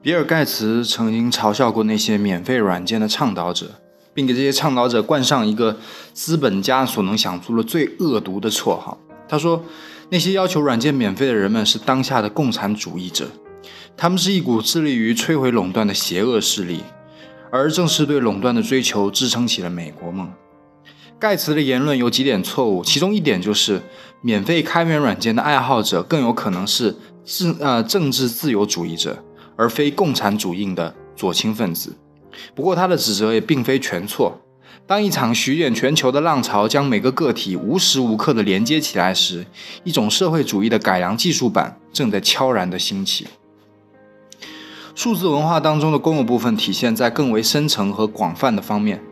比尔·盖茨曾经嘲笑过那些免费软件的倡导者，并给这些倡导者冠上一个资本家所能想出的最恶毒的绰号。他说：“那些要求软件免费的人们是当下的共产主义者，他们是一股致力于摧毁垄断的邪恶势力，而正是对垄断的追求支撑起了美国梦。”盖茨的言论有几点错误，其中一点就是，免费开源软件的爱好者更有可能是自呃政治自由主义者，而非共产主义的左倾分子。不过他的指责也并非全错。当一场席卷全球的浪潮将每个个体无时无刻的连接起来时，一种社会主义的改良技术版正在悄然的兴起。数字文化当中的公有部分体现在更为深层和广泛的方面。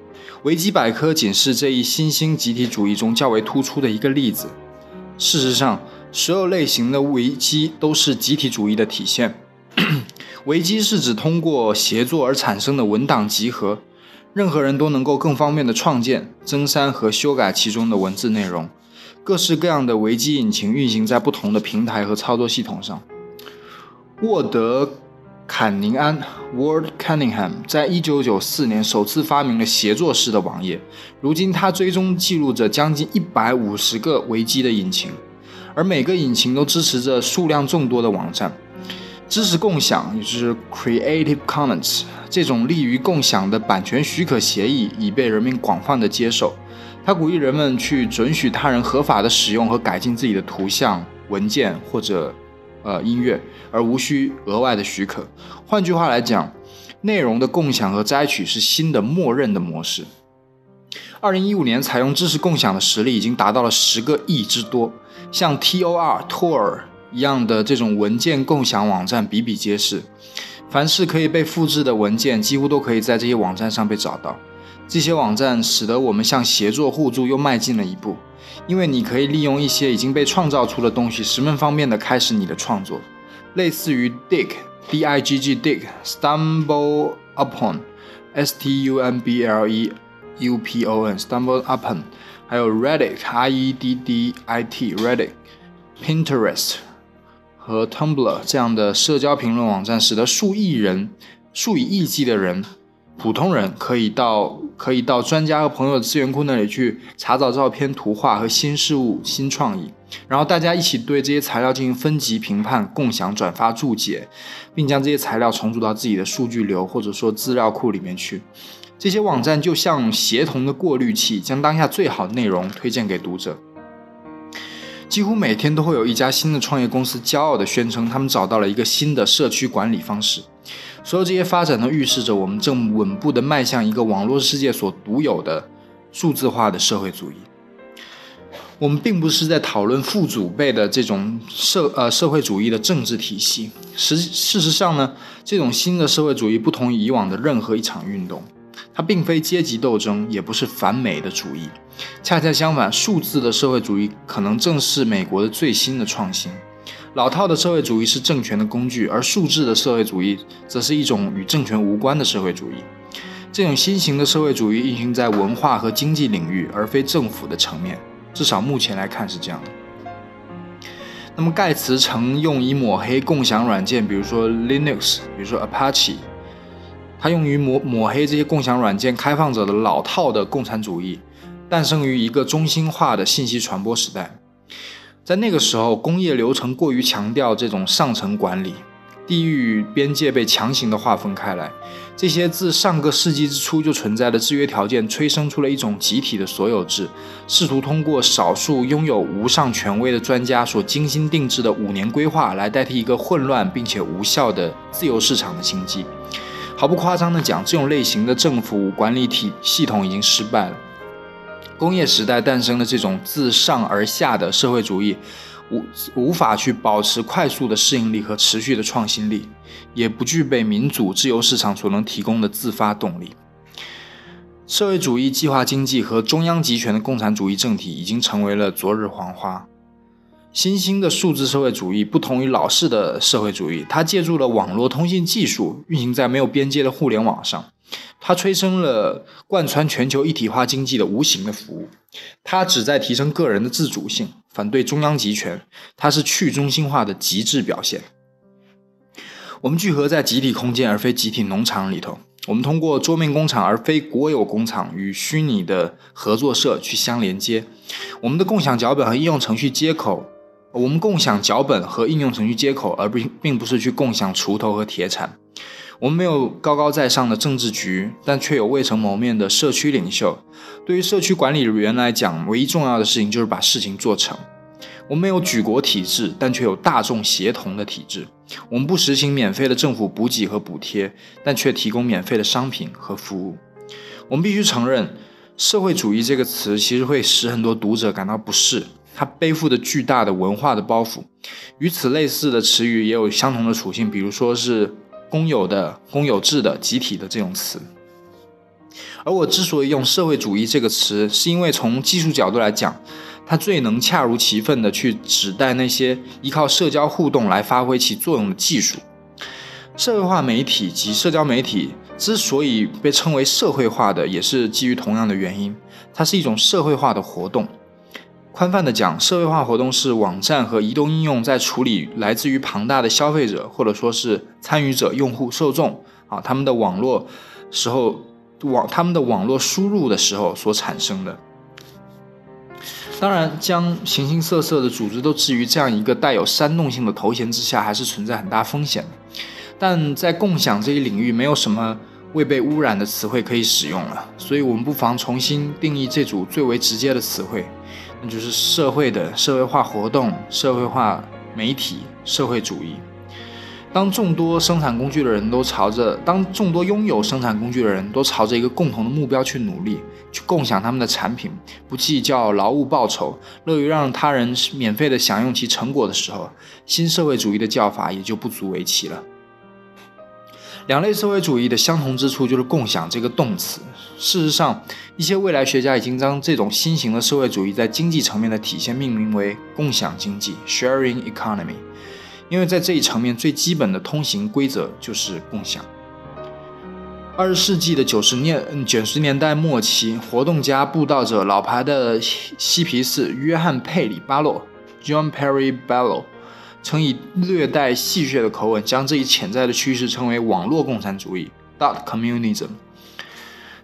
维基百科仅是这一新兴集体主义中较为突出的一个例子。事实上，所有类型的维基都是集体主义的体现。维基是指通过协作而产生的文档集合，任何人都能够更方便地创建、增删和修改其中的文字内容。各式各样的维基引擎运行在不同的平台和操作系统上。沃德。坎宁安 （Ward Cunningham） 在一九九四年首次发明了协作式的网页。如今，他追踪记录着将近一百五十个维基的引擎，而每个引擎都支持着数量众多的网站。知识共享，也就是 Creative Commons，这种利于共享的版权许可协议已被人民广泛的接受。它鼓励人们去准许他人合法的使用和改进自己的图像、文件或者。呃，音乐而无需额外的许可。换句话来讲，内容的共享和摘取是新的默认的模式。二零一五年，采用知识共享的实力已经达到了十个亿之多。像 Tor、Tor 一样的这种文件共享网站比比皆是。凡是可以被复制的文件，几乎都可以在这些网站上被找到。这些网站使得我们向协作互助又迈进了一步。因为你可以利用一些已经被创造出的东西，十分方便的开始你的创作，类似于 dig，d i g g dig，stumble upon，s t u m b l e u p o n，stumble upon，还有 reddit，r e d d i t，reddit，pinterest 和 tumblr 这样的社交评论网站，使得数亿人、数以亿计的人。普通人可以到可以到专家和朋友的资源库那里去查找照片、图画和新事物、新创意，然后大家一起对这些材料进行分级评判、共享、转发、注解，并将这些材料重组到自己的数据流或者说资料库里面去。这些网站就像协同的过滤器，将当下最好的内容推荐给读者。几乎每天都会有一家新的创业公司骄傲地宣称，他们找到了一个新的社区管理方式。所有这些发展都预示着我们正稳步地迈向一个网络世界所独有的数字化的社会主义。我们并不是在讨论父祖辈的这种社呃社会主义的政治体系。实事实上呢，这种新的社会主义不同于以往的任何一场运动，它并非阶级斗争，也不是反美的主义。恰恰相反，数字的社会主义可能正是美国的最新的创新。老套的社会主义是政权的工具，而数字的社会主义则是一种与政权无关的社会主义。这种新型的社会主义运行在文化和经济领域，而非政府的层面。至少目前来看是这样的。那么盖茨曾用以抹黑共享软件，比如说 Linux，比如说 Apache，它用于抹抹黑这些共享软件开放者的老套的共产主义，诞生于一个中心化的信息传播时代。在那个时候，工业流程过于强调这种上层管理，地域边界被强行的划分开来。这些自上个世纪之初就存在的制约条件，催生出了一种集体的所有制，试图通过少数拥有无上权威的专家所精心定制的五年规划，来代替一个混乱并且无效的自由市场的经济。毫不夸张地讲，这种类型的政府管理体系统已经失败了。工业时代诞生的这种自上而下的社会主义，无无法去保持快速的适应力和持续的创新力，也不具备民主自由市场所能提供的自发动力。社会主义计划经济和中央集权的共产主义政体已经成为了昨日黄花。新兴的数字社会主义不同于老式的社会主义，它借助了网络通信技术，运行在没有边界的互联网上。它催生了贯穿全球一体化经济的无形的服务，它旨在提升个人的自主性，反对中央集权，它是去中心化的极致表现。我们聚合在集体空间而非集体农场里头。我们通过桌面工厂而非国有工厂与虚拟的合作社去相连接。我们的共享脚本和应用程序接口，我们共享脚本和应用程序接口，而不并不是去共享锄头和铁铲。我们没有高高在上的政治局，但却有未曾谋面的社区领袖。对于社区管理员来讲，唯一重要的事情就是把事情做成。我们没有举国体制，但却有大众协同的体制。我们不实行免费的政府补给和补贴，但却提供免费的商品和服务。我们必须承认，社会主义这个词其实会使很多读者感到不适，它背负着巨大的文化的包袱。与此类似的词语也有相同的属性，比如说是公有的、公有制的、集体的这种词。而我之所以用社会主义这个词，是因为从技术角度来讲。它最能恰如其分地去指代那些依靠社交互动来发挥其作用的技术。社会化媒体及社交媒体之所以被称为社会化的，也是基于同样的原因。它是一种社会化的活动。宽泛的讲，社会化活动是网站和移动应用在处理来自于庞大的消费者或者说是参与者、用户、受众啊他们的网络时候网他们的网络输入的时候所产生的。当然，将形形色色的组织都置于这样一个带有煽动性的头衔之下，还是存在很大风险的。但在共享这一领域，没有什么未被污染的词汇可以使用了，所以我们不妨重新定义这组最为直接的词汇，那就是社会的社会化活动、社会化媒体、社会主义。当众多生产工具的人都朝着，当众多拥有生产工具的人都朝着一个共同的目标去努力，去共享他们的产品，不计较劳务报酬，乐于让他人免费的享用其成果的时候，新社会主义的叫法也就不足为奇了。两类社会主义的相同之处就是“共享”这个动词。事实上，一些未来学家已经将这种新型的社会主义在经济层面的体现命名为“共享经济 ”（sharing economy）。因为在这一层面，最基本的通行规则就是共享。二十世纪的九十年嗯九十年代末期，活动家、布道者、老牌的嬉皮士约翰·佩里·巴洛 （John Perry Barlow） 曾以略带戏谑的口吻，将这一潜在的趋势称为“网络共产主义 （Dot Communism）”。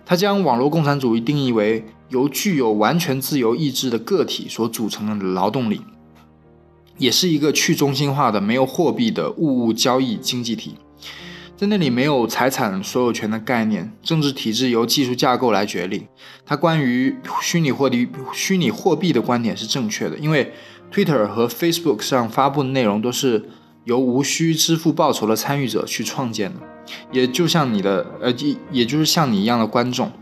他将网络共产主义定义为由具有完全自由意志的个体所组成的劳动力。也是一个去中心化的、没有货币的物物交易经济体，在那里没有财产所有权的概念，政治体制由技术架构来决定。他关于虚拟货币、虚拟货币的观点是正确的，因为 Twitter 和 Facebook 上发布的内容都是由无需支付报酬的参与者去创建的，也就像你的呃，也也就是像你一样的观众。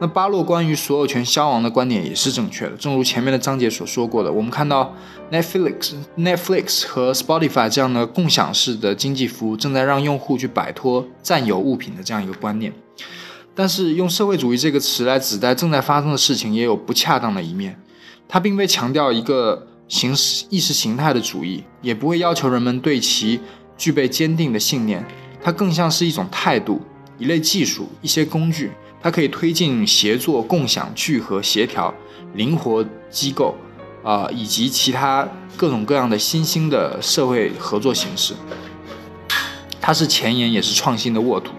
那巴洛关于所有权消亡的观点也是正确的，正如前面的章节所说过的，我们看到 Netflix、Netflix 和 Spotify 这样的共享式的经济服务正在让用户去摆脱占有物品的这样一个观念。但是用社会主义这个词来指代正在发生的事情也有不恰当的一面，它并非强调一个形式意识形态的主义，也不会要求人们对其具备坚定的信念，它更像是一种态度、一类技术、一些工具。它可以推进协作、共享、聚合、协调、灵活机构，啊，以及其他各种各样的新兴的社会合作形式。它是前沿，也是创新的沃土。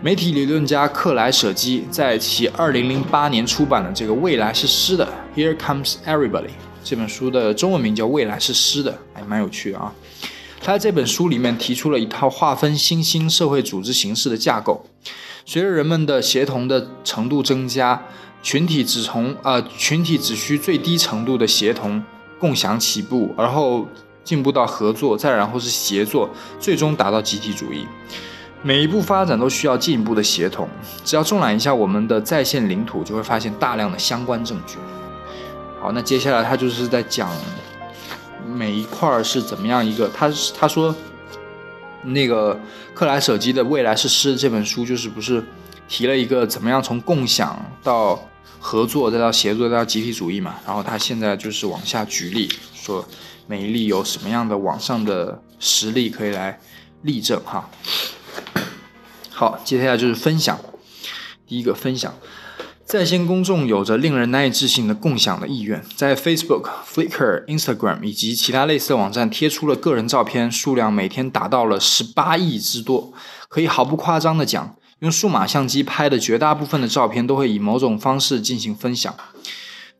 媒体理论家克莱舍基在其2008年出版的这个《未来是诗的》（Here Comes Everybody） 这本书的中文名叫《未来是诗的》，还蛮有趣的啊。他在这本书里面提出了一套划分新兴社会组织形式的架构。随着人们的协同的程度增加，群体只从呃群体只需最低程度的协同共享起步，而后进步到合作，再然后是协作，最终达到集体主义。每一步发展都需要进一步的协同。只要纵览一下我们的在线领土，就会发现大量的相关证据。好，那接下来他就是在讲每一块是怎么样一个，他他说。那个克莱舍基的《未来是诗》这本书，就是不是提了一个怎么样从共享到合作，再到协作，再到集体主义嘛？然后他现在就是往下举例，说每一例有什么样的网上的实例可以来例证哈。好，接下来就是分享。第一个分享，在线公众有着令人难以置信的共享的意愿，在 Facebook、Flickr、Instagram 以及其他类似的网站贴出了个人照片，数量每天达到了十八亿之多。可以毫不夸张的讲，用数码相机拍的绝大部分的照片都会以某种方式进行分享。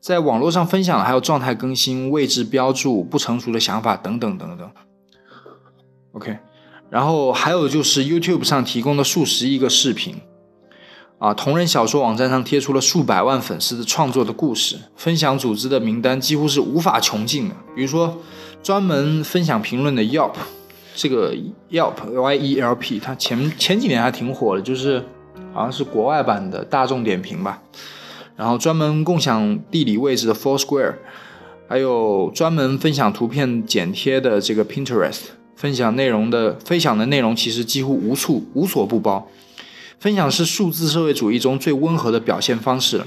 在网络上分享的还有状态更新、位置标注、不成熟的想法等等等等。OK，然后还有就是 YouTube 上提供的数十亿个视频。啊，同人小说网站上贴出了数百万粉丝的创作的故事，分享组织的名单几乎是无法穷尽的。比如说，专门分享评论的 Yelp，这个 Yelp Y E L P，它前前几年还挺火的，就是好像是国外版的大众点评吧。然后专门共享地理位置的 Foursquare，还有专门分享图片剪贴的这个 Pinterest，分享内容的分享的内容其实几乎无处无所不包。分享是数字社会主义中最温和的表现方式，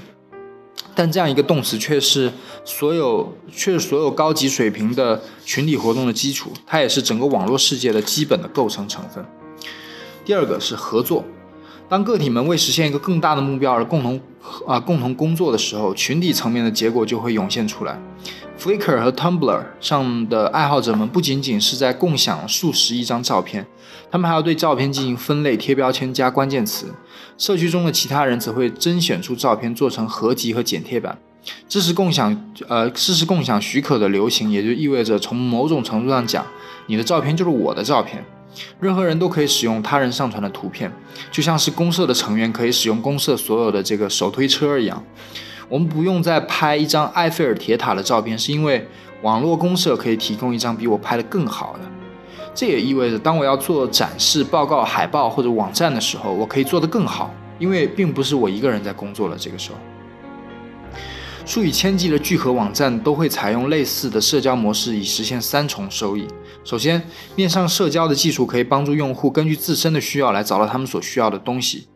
但这样一个动词却是所有却是所有高级水平的群体活动的基础，它也是整个网络世界的基本的构成成分。第二个是合作，当个体们为实现一个更大的目标而共同啊共同工作的时候，群体层面的结果就会涌现出来。Flickr 和 Tumblr 上的爱好者们不仅仅是在共享数十亿张照片，他们还要对照片进行分类、贴标签、加关键词。社区中的其他人则会甄选出照片做成合集和剪贴板。支持共享，呃，支持共享许可的流行，也就意味着从某种程度上讲，你的照片就是我的照片。任何人都可以使用他人上传的图片，就像是公社的成员可以使用公社所有的这个手推车一样。我们不用再拍一张埃菲尔铁塔的照片，是因为网络公社可以提供一张比我拍的更好的。这也意味着，当我要做展示、报告、海报或者网站的时候，我可以做得更好，因为并不是我一个人在工作了。这个时候，数以千计的聚合网站都会采用类似的社交模式，以实现三重收益。首先，面上社交的技术可以帮助用户根据自身的需要来找到他们所需要的东西，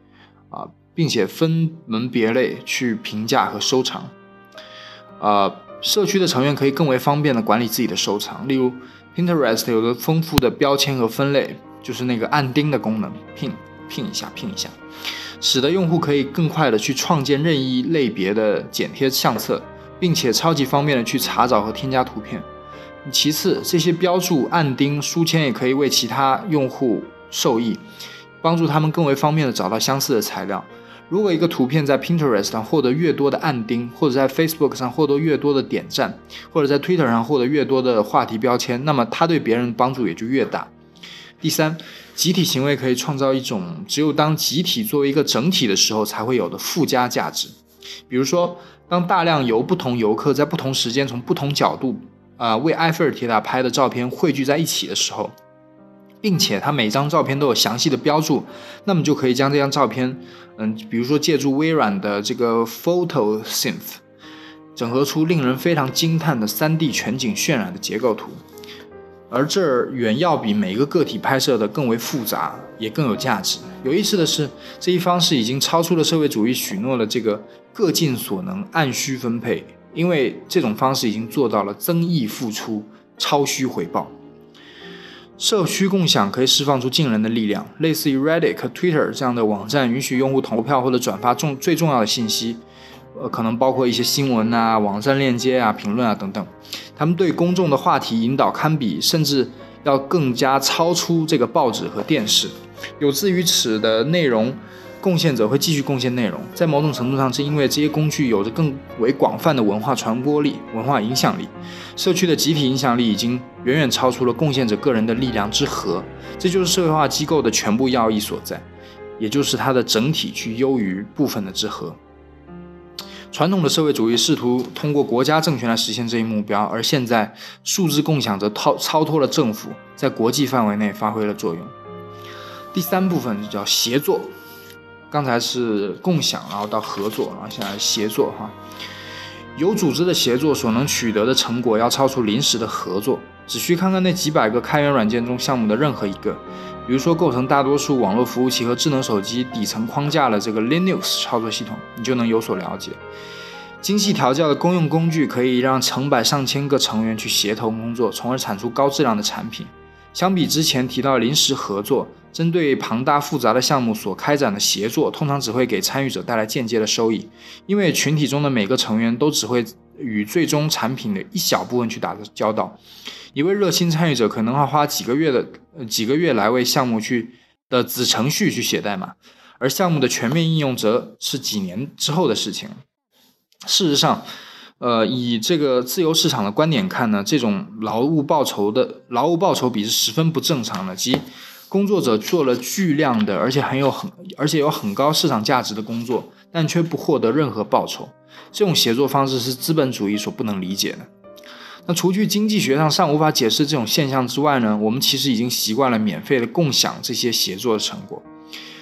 啊。并且分门别类去评价和收藏，呃，社区的成员可以更为方便的管理自己的收藏。例如，Pinterest 有着丰富的标签和分类，就是那个按钉的功能，pin pin 一下，pin 一下，使得用户可以更快的去创建任意类别的剪贴相册，并且超级方便的去查找和添加图片。其次，这些标注、按钉、书签也可以为其他用户受益，帮助他们更为方便的找到相似的材料。如果一个图片在 Pinterest 上获得越多的按钉，或者在 Facebook 上获得越多的点赞，或者在 Twitter 上获得越多的话题标签，那么它对别人帮助也就越大。第三，集体行为可以创造一种只有当集体作为一个整体的时候才会有的附加价值。比如说，当大量由不同游客在不同时间从不同角度啊为埃菲尔铁塔拍的照片汇聚在一起的时候。并且它每张照片都有详细的标注，那么就可以将这张照片，嗯，比如说借助微软的这个 Photo Synth，整合出令人非常惊叹的 3D 全景渲染的结构图，而这远要比每一个个体拍摄的更为复杂，也更有价值。有意思的是，这一方式已经超出了社会主义许诺的这个各尽所能、按需分配，因为这种方式已经做到了增益付出、超需回报。社区共享可以释放出惊人的力量，类似于 Reddit 和、Twitter 这样的网站，允许用户投票或者转发重最重要的信息，呃，可能包括一些新闻啊、网站链接啊、评论啊等等。他们对公众的话题引导堪比，甚至要更加超出这个报纸和电视。有自于此的内容。贡献者会继续贡献内容，在某种程度上是因为这些工具有着更为广泛的文化传播力、文化影响力。社区的集体影响力已经远远超出了贡献者个人的力量之和，这就是社会化机构的全部要义所在，也就是它的整体去优于部分的之和。传统的社会主义试图通过国家政权来实现这一目标，而现在数字共享则超超脱了政府，在国际范围内发挥了作用。第三部分叫协作。刚才是共享，然后到合作，然后现在协作哈。有组织的协作所能取得的成果要超出临时的合作。只需看看那几百个开源软件中项目的任何一个，比如说构成大多数网络服务器和智能手机底层框架的这个 Linux 操作系统，你就能有所了解。精细调教的公用工具可以让成百上千个成员去协同工作，从而产出高质量的产品。相比之前提到临时合作，针对庞大复杂的项目所开展的协作，通常只会给参与者带来间接的收益，因为群体中的每个成员都只会与最终产品的一小部分去打交道。一位热心参与者可能要花几个月的几个月来为项目去的子程序去写代码，而项目的全面应用则是几年之后的事情。事实上，呃，以这个自由市场的观点看呢，这种劳务报酬的劳务报酬比是十分不正常的，即工作者做了巨量的，而且很有很而且有很高市场价值的工作，但却不获得任何报酬。这种协作方式是资本主义所不能理解的。那除去经济学上尚无法解释这种现象之外呢，我们其实已经习惯了免费的共享这些协作的成果。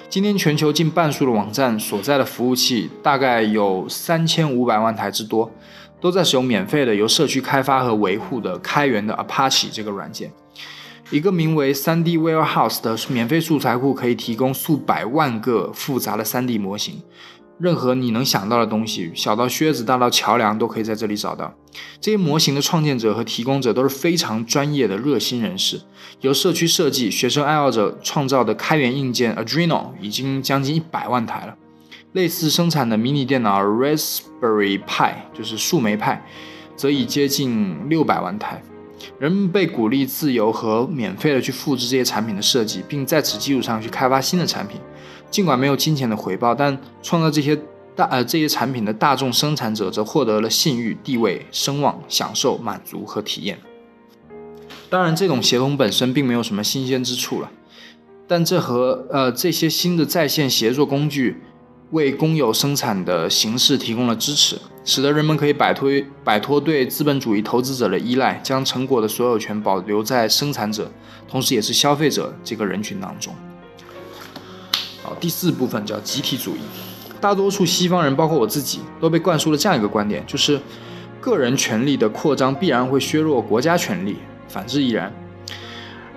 今天全球近半数的网站所在的服务器大概有三千五百万台之多，都在使用免费的由社区开发和维护的开源的 Apache 这个软件。一个名为 3D Warehouse 的免费素材库可以提供数百万个复杂的 3D 模型。任何你能想到的东西，小到靴子，大到桥梁，都可以在这里找到。这些模型的创建者和提供者都是非常专业的热心人士。由社区设计、学生爱好者创造的开源硬件 Adreno 已经将近一百万台了。类似生产的迷你电脑 Raspberry Pi 就是树莓派，则已接近六百万台。人们被鼓励自由和免费的去复制这些产品的设计，并在此基础上去开发新的产品。尽管没有金钱的回报，但创造这些大呃这些产品的大众生产者则获得了信誉、地位、声望、享受、满足和体验。当然，这种协同本身并没有什么新鲜之处了，但这和呃这些新的在线协作工具为公有生产的形式提供了支持，使得人们可以摆脱摆脱对资本主义投资者的依赖，将成果的所有权保留在生产者，同时也是消费者这个人群当中。好第四部分叫集体主义，大多数西方人，包括我自己，都被灌输了这样一个观点，就是个人权利的扩张必然会削弱国家权力，反之亦然。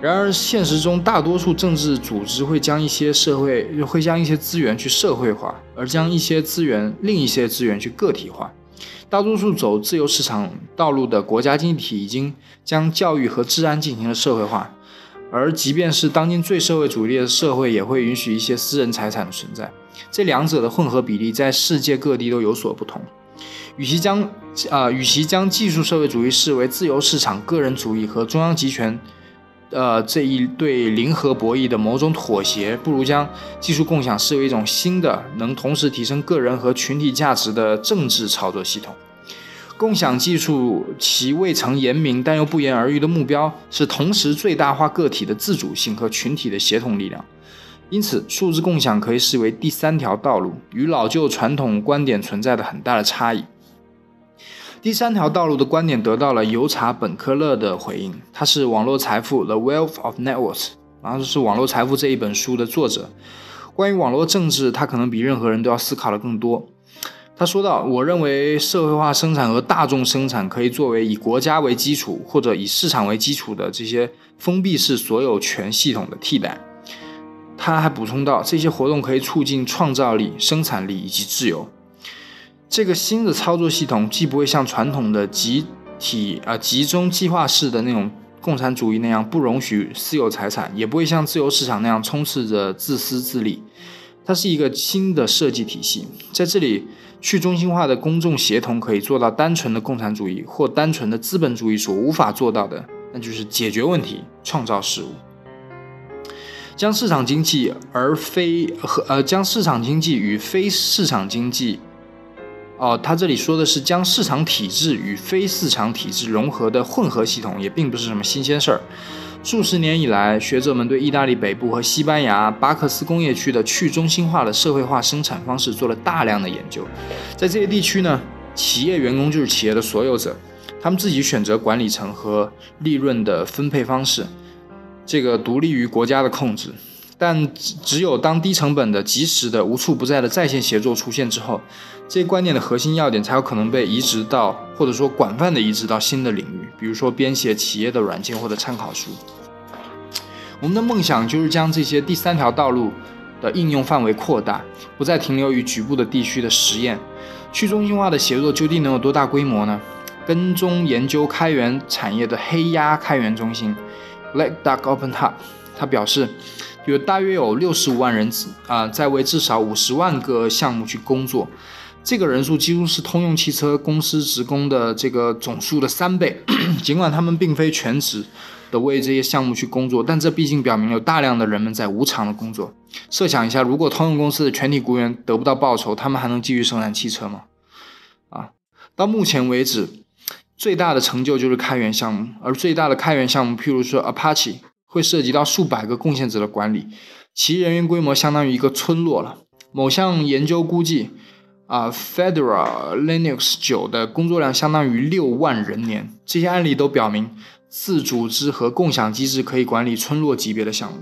然而，现实中大多数政治组织会将一些社会会将一些资源去社会化，而将一些资源另一些资源去个体化。大多数走自由市场道路的国家经济体已经将教育和治安进行了社会化。而即便是当今最社会主义的社会，也会允许一些私人财产的存在。这两者的混合比例在世界各地都有所不同。与其将啊，与其将技术社会主义视为自由市场、个人主义和中央集权，呃，这一对零和博弈的某种妥协，不如将技术共享视为一种新的、能同时提升个人和群体价值的政治操作系统。共享技术其未曾言明但又不言而喻的目标是同时最大化个体的自主性和群体的协同力量。因此，数字共享可以视为第三条道路，与老旧传统观点存在的很大的差异。第三条道路的观点得到了尤查本科勒的回应，他是《网络财富》（The Wealth of Networks），然后是《网络财富》这一本书的作者。关于网络政治，他可能比任何人都要思考的更多。他说道：“我认为社会化生产和大众生产可以作为以国家为基础或者以市场为基础的这些封闭式所有权系统的替代。”他还补充道：“这些活动可以促进创造力、生产力以及自由。这个新的操作系统既不会像传统的集体啊集中计划式的那种共产主义那样不容许私有财产，也不会像自由市场那样充斥着自私自利。它是一个新的设计体系，在这里。”去中心化的公众协同可以做到单纯的共产主义或单纯的资本主义所无法做到的，那就是解决问题、创造事物。将市场经济而非和呃将市场经济与非市场经济，哦，他这里说的是将市场体制与非市场体制融合的混合系统，也并不是什么新鲜事儿。数十年以来，学者们对意大利北部和西班牙巴克斯工业区的去中心化的社会化生产方式做了大量的研究。在这些地区呢，企业员工就是企业的所有者，他们自己选择管理层和利润的分配方式，这个独立于国家的控制。但只有当低成本的、及时的、无处不在的在线协作出现之后，这些观念的核心要点才有可能被移植到，或者说广泛的移植到新的领域，比如说编写企业的软件或者参考书。我们的梦想就是将这些第三条道路的应用范围扩大，不再停留于局部的地区的实验。去中心化的协作究竟能有多大规模呢？跟踪研究开源产业的黑鸭开源中心 （Black Duck Open Hub） 他表示。有大约有六十五万人啊，在为至少五十万个项目去工作。这个人数几乎是通用汽车公司职工的这个总数的三倍。尽管他们并非全职的为这些项目去工作，但这毕竟表明有大量的人们在无偿的工作。设想一下，如果通用公司的全体雇员得不到报酬，他们还能继续生产汽车吗？啊，到目前为止，最大的成就就是开源项目，而最大的开源项目，譬如说 Apache，会涉及到数百个贡献者的管理，其人员规模相当于一个村落了。某项研究估计。啊，Fedora Linux 九的工作量相当于六万人年。这些案例都表明，自组织和共享机制可以管理村落级别的项目，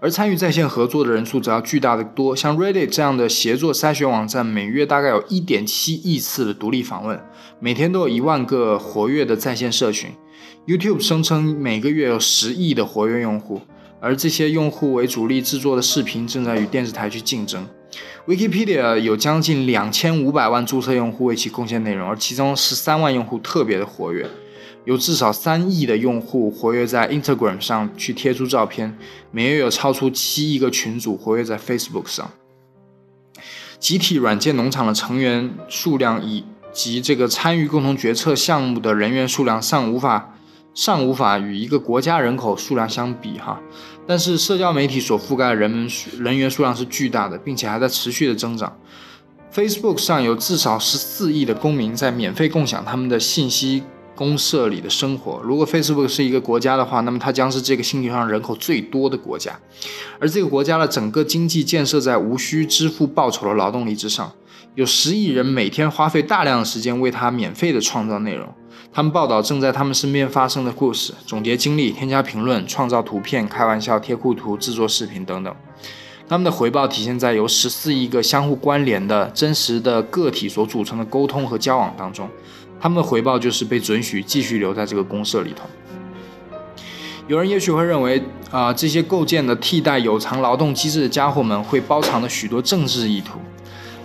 而参与在线合作的人数则要巨大的多。像 Reddit 这样的协作筛选网站，每月大概有一点七亿次的独立访问，每天都有一万个活跃的在线社群。YouTube 声称每个月有十亿的活跃用户，而这些用户为主力制作的视频正在与电视台去竞争。Wikipedia 有将近两千五百万注册用户为其贡献内容，而其中十三万用户特别的活跃，有至少三亿的用户活跃在 Instagram 上去贴出照片，每月有超出七亿个群组活跃在 Facebook 上。集体软件农场的成员数量以及这个参与共同决策项目的人员数量尚无法尚无法与一个国家人口数量相比，哈。但是社交媒体所覆盖的人们人员数量是巨大的，并且还在持续的增长。Facebook 上有至少十四亿的公民在免费共享他们的信息公社里的生活。如果 Facebook 是一个国家的话，那么它将是这个星球上人口最多的国家，而这个国家的整个经济建设在无需支付报酬的劳动力之上。有十亿人每天花费大量的时间为它免费的创造内容。他们报道正在他们身边发生的故事，总结经历，添加评论，创造图片，开玩笑，贴库图，制作视频等等。他们的回报体现在由十四亿个相互关联的真实的个体所组成的沟通和交往当中。他们的回报就是被准许继续留在这个公社里头。有人也许会认为，啊，这些构建的替代有偿劳动机制的家伙们会包藏着许多政治意图。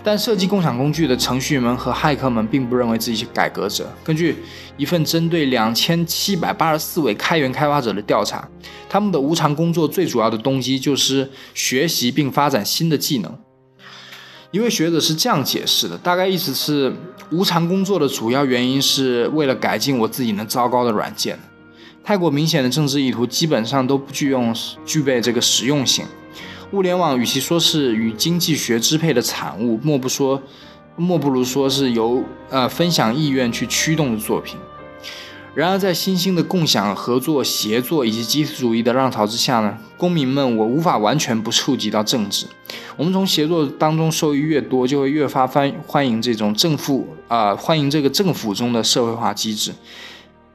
但设计共享工具的程序员们和骇客们并不认为自己是改革者。根据一份针对两千七百八十四位开源开发者的调查，他们的无偿工作最主要的动机就是学习并发展新的技能。一位学者是这样解释的，大概意思是：无偿工作的主要原因是为了改进我自己那糟糕的软件。太过明显的政治意图基本上都不具用具备这个实用性。物联网与其说是与经济学支配的产物，莫不说，莫不如说是由呃分享意愿去驱动的作品。然而，在新兴的共享、合作、协作以及集体主义的浪潮之下呢，公民们我无法完全不触及到政治。我们从协作当中受益越多，就会越发欢欢迎这种政府啊，欢迎这个政府中的社会化机制。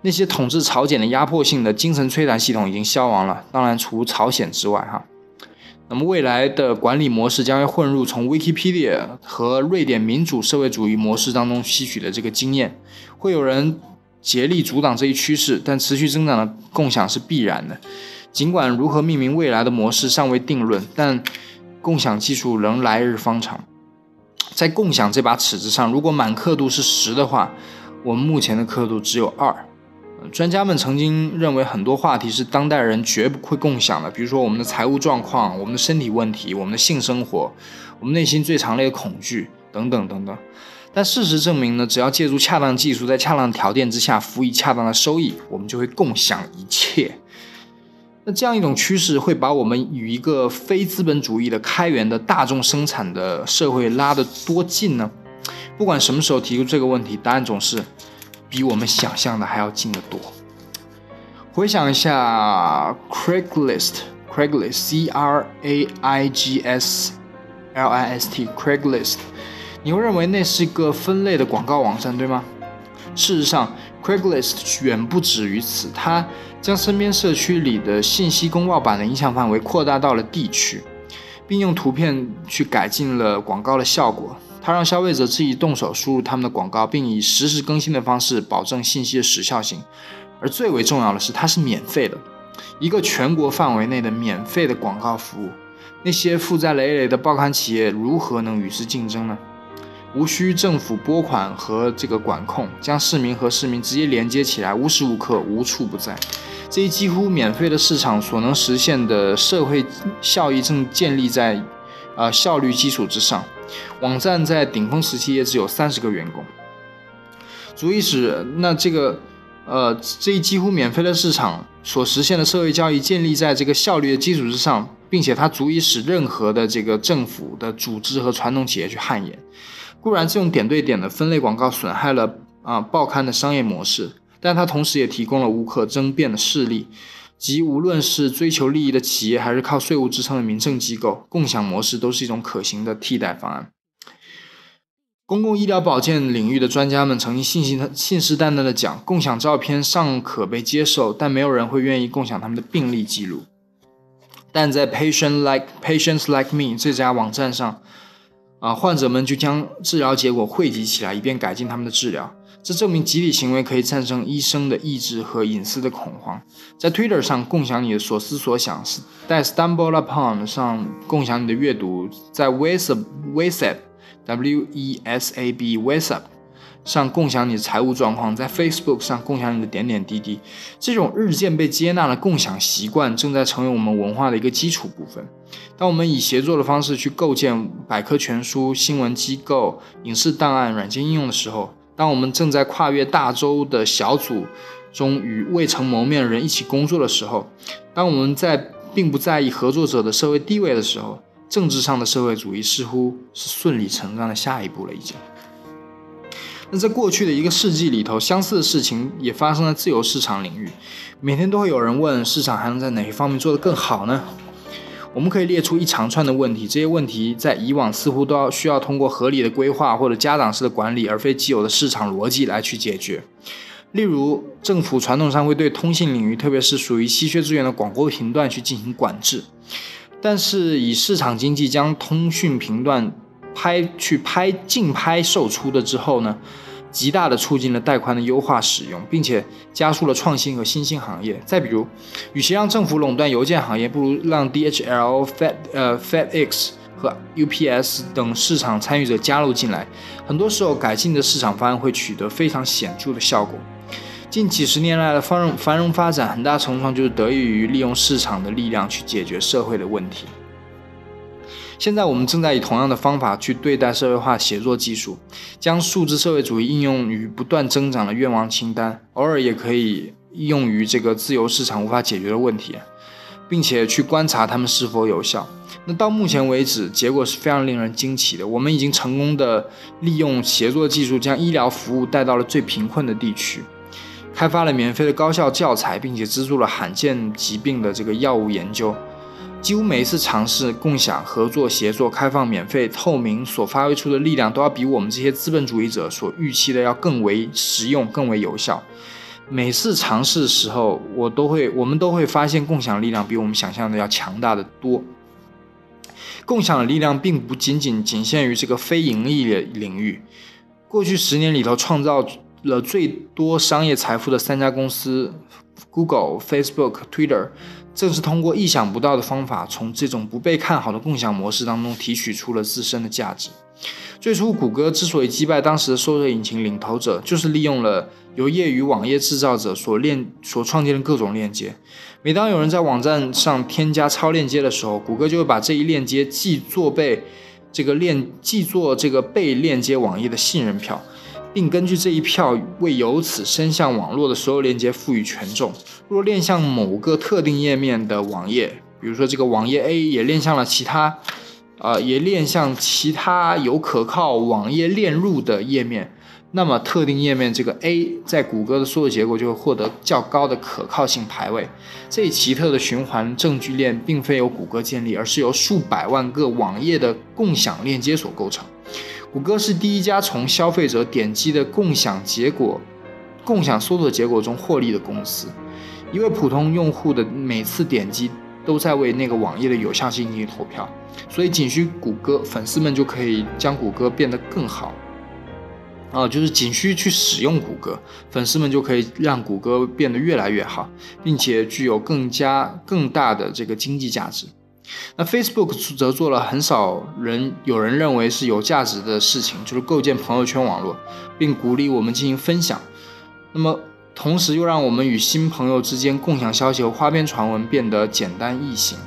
那些统治朝鲜的压迫性的精神摧残系统已经消亡了，当然除朝鲜之外，哈。那么未来的管理模式将会混入从 Wikipedia 和瑞典民主社会主义模式当中吸取的这个经验，会有人竭力阻挡这一趋势，但持续增长的共享是必然的。尽管如何命名未来的模式尚未定论，但共享技术仍来日方长。在共享这把尺子上，如果满刻度是十的话，我们目前的刻度只有二。专家们曾经认为很多话题是当代人绝不会共享的，比如说我们的财务状况、我们的身体问题、我们的性生活、我们内心最强烈的恐惧等等等等。但事实证明呢，只要借助恰当技术，在恰当条件之下，辅以恰当的收益，我们就会共享一切。那这样一种趋势会把我们与一个非资本主义的开源的大众生产的社会拉得多近呢？不管什么时候提出这个问题，答案总是。比我们想象的还要近得多。回想一下，Craigslist，Craigslist，C R A I G S L I S T，Craigslist，你会认为那是一个分类的广告网站，对吗？事实上，Craigslist 远不止于此，它将身边社区里的信息公告板的影响范围扩大到了地区，并用图片去改进了广告的效果。它让消费者自己动手输入他们的广告，并以实时更新的方式保证信息的时效性。而最为重要的是，它是免费的，一个全国范围内的免费的广告服务。那些负债累累的报刊企业如何能与之竞争呢？无需政府拨款和这个管控，将市民和市民直接连接起来，无时无刻无处不在。这一几乎免费的市场所能实现的社会效益正建立在，呃效率基础之上。网站在顶峰时期也只有三十个员工，足以使那这个，呃这一几乎免费的市场所实现的社会交易建立在这个效率的基础之上，并且它足以使任何的这个政府的组织和传统企业去汗颜。固然，这种点对点的分类广告损害了啊报刊的商业模式，但它同时也提供了无可争辩的事例，即无论是追求利益的企业，还是靠税务支撑的民政机构，共享模式都是一种可行的替代方案。公共医疗保健领域的专家们曾经信心信誓旦旦的讲，共享照片尚可被接受，但没有人会愿意共享他们的病历记录。但在 Patient Like Patients Like Me 这家网站上。啊，患者们就将治疗结果汇集起来，以便改进他们的治疗。这证明集体行为可以战胜医生的意志和隐私的恐慌。在 Twitter 上共享你的所思所想，在 Stumble Upon 上共享你的阅读，在 WhatsApp WhatsApp W E S A B WhatsApp。上共享你的财务状况，在 Facebook 上共享你的点点滴滴，这种日渐被接纳的共享习惯正在成为我们文化的一个基础部分。当我们以协作的方式去构建百科全书、新闻机构、影视档案、软件应用的时候，当我们正在跨越大洲的小组中与未曾谋面的人一起工作的时候，当我们在并不在意合作者的社会地位的时候，政治上的社会主义似乎是顺理成章的下一步了，已经。那在过去的一个世纪里头，相似的事情也发生在自由市场领域。每天都会有人问，市场还能在哪一方面做得更好呢？我们可以列出一长串的问题，这些问题在以往似乎都要需要通过合理的规划或者家长式的管理，而非既有的市场逻辑来去解决。例如，政府传统上会对通信领域，特别是属于稀缺资源的广播频段去进行管制，但是以市场经济将通讯频段。拍去拍竞拍售出的之后呢，极大的促进了带宽的优化使用，并且加速了创新和新兴行业。再比如，与其让政府垄断邮件行业，不如让 DHL、Fed 呃 FedEx 和 UPS 等市场参与者加入进来。很多时候，改进的市场方案会取得非常显著的效果。近几十年来的繁荣繁荣发展，很大程度上就是得益于利用市场的力量去解决社会的问题。现在我们正在以同样的方法去对待社会化协作技术，将数字社会主义应用于不断增长的愿望清单，偶尔也可以应用于这个自由市场无法解决的问题，并且去观察它们是否有效。那到目前为止，结果是非常令人惊奇的。我们已经成功的利用协作技术，将医疗服务带到了最贫困的地区，开发了免费的高效教材，并且资助了罕见疾病的这个药物研究。几乎每一次尝试共享、合作、协作、开放、免费、透明所发挥出的力量，都要比我们这些资本主义者所预期的要更为实用、更为有效。每次尝试的时候，我都会，我们都会发现共享力量比我们想象的要强大的多。共享的力量并不仅仅仅限于这个非盈利的领域。过去十年里头，创造了最多商业财富的三家公司：Google、Facebook、Twitter。正是通过意想不到的方法，从这种不被看好的共享模式当中提取出了自身的价值。最初，谷歌之所以击败当时的搜索引擎领头者，就是利用了由业余网页制造者所链所创建的各种链接。每当有人在网站上添加超链接的时候，谷歌就会把这一链接记作被这个链记作这个被链接网页的信任票。并根据这一票为由此伸向网络的所有链接赋予权重。若链向某个特定页面的网页，比如说这个网页 A 也链向了其他，呃，也链向其他有可靠网页链入的页面，那么特定页面这个 A 在谷歌的搜索结果就会获得较高的可靠性排位。这一奇特的循环证据链并非由谷歌建立，而是由数百万个网页的共享链接所构成。谷歌是第一家从消费者点击的共享结果、共享搜索结果中获利的公司。因为普通用户的每次点击都在为那个网页的有效性进行投票，所以仅需谷歌，粉丝们就可以将谷歌变得更好。啊，就是仅需去使用谷歌，粉丝们就可以让谷歌变得越来越好，并且具有更加更大的这个经济价值。那 Facebook 则做了很少人有人认为是有价值的事情，就是构建朋友圈网络，并鼓励我们进行分享。那么，同时又让我们与新朋友之间共享消息和花边传闻变得简单易行。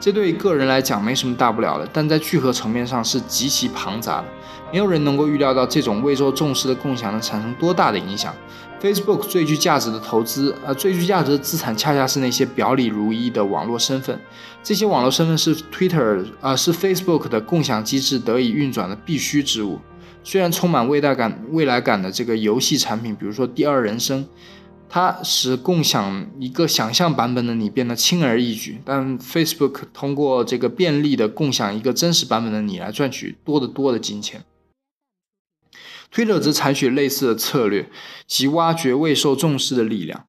这对个人来讲没什么大不了的，但在聚合层面上是极其庞杂的。没有人能够预料到这种未受重视的共享能产生多大的影响。Facebook 最具价值的投资，呃，最具价值的资产，恰恰是那些表里如一的网络身份。这些网络身份是 Twitter，呃，是 Facebook 的共享机制得以运转的必须之物。虽然充满未来感、未来感的这个游戏产品，比如说第二人生，它使共享一个想象版本的你变得轻而易举，但 Facebook 通过这个便利的共享一个真实版本的你来赚取多得多的金钱。推特则采取类似的策略，即挖掘未受重视的力量，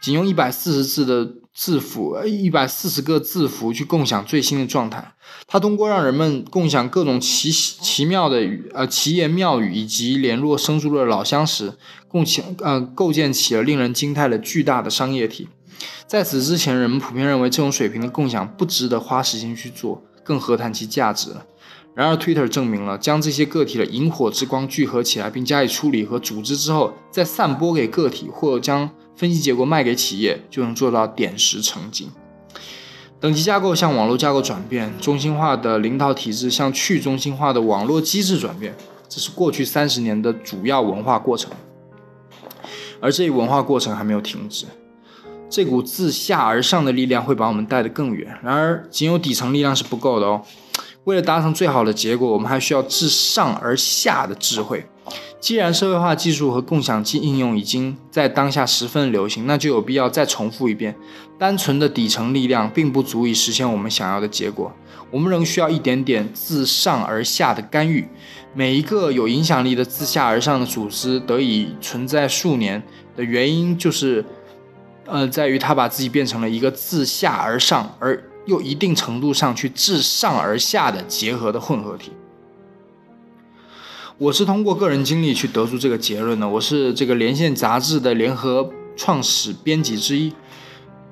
仅用一百四十字的字符，呃，一百四十个字符去共享最新的状态。它通过让人们共享各种奇奇妙的语，呃，奇言妙语以及联络生疏的老相识，共享，呃，构建起了令人惊叹的巨大的商业体。在此之前，人们普遍认为这种水平的共享不值得花时间去做，更何谈其价值了。然而，Twitter 证明了，将这些个体的萤火之光聚合起来，并加以处理和组织之后，再散播给个体，或将分析结果卖给企业，就能做到点石成金。等级架构向网络架构转变，中心化的领导体制向去中心化的网络机制转变，这是过去三十年的主要文化过程。而这一文化过程还没有停止，这股自下而上的力量会把我们带得更远。然而，仅有底层力量是不够的哦。为了达成最好的结果，我们还需要自上而下的智慧。既然社会化技术和共享机应用已经在当下十分流行，那就有必要再重复一遍：单纯的底层力量并不足以实现我们想要的结果。我们仍需要一点点自上而下的干预。每一个有影响力的自下而上的组织得以存在数年的原因，就是，呃，在于它把自己变成了一个自下而上而。又一定程度上去自上而下的结合的混合体。我是通过个人经历去得出这个结论的。我是这个连线杂志的联合创始编辑之一。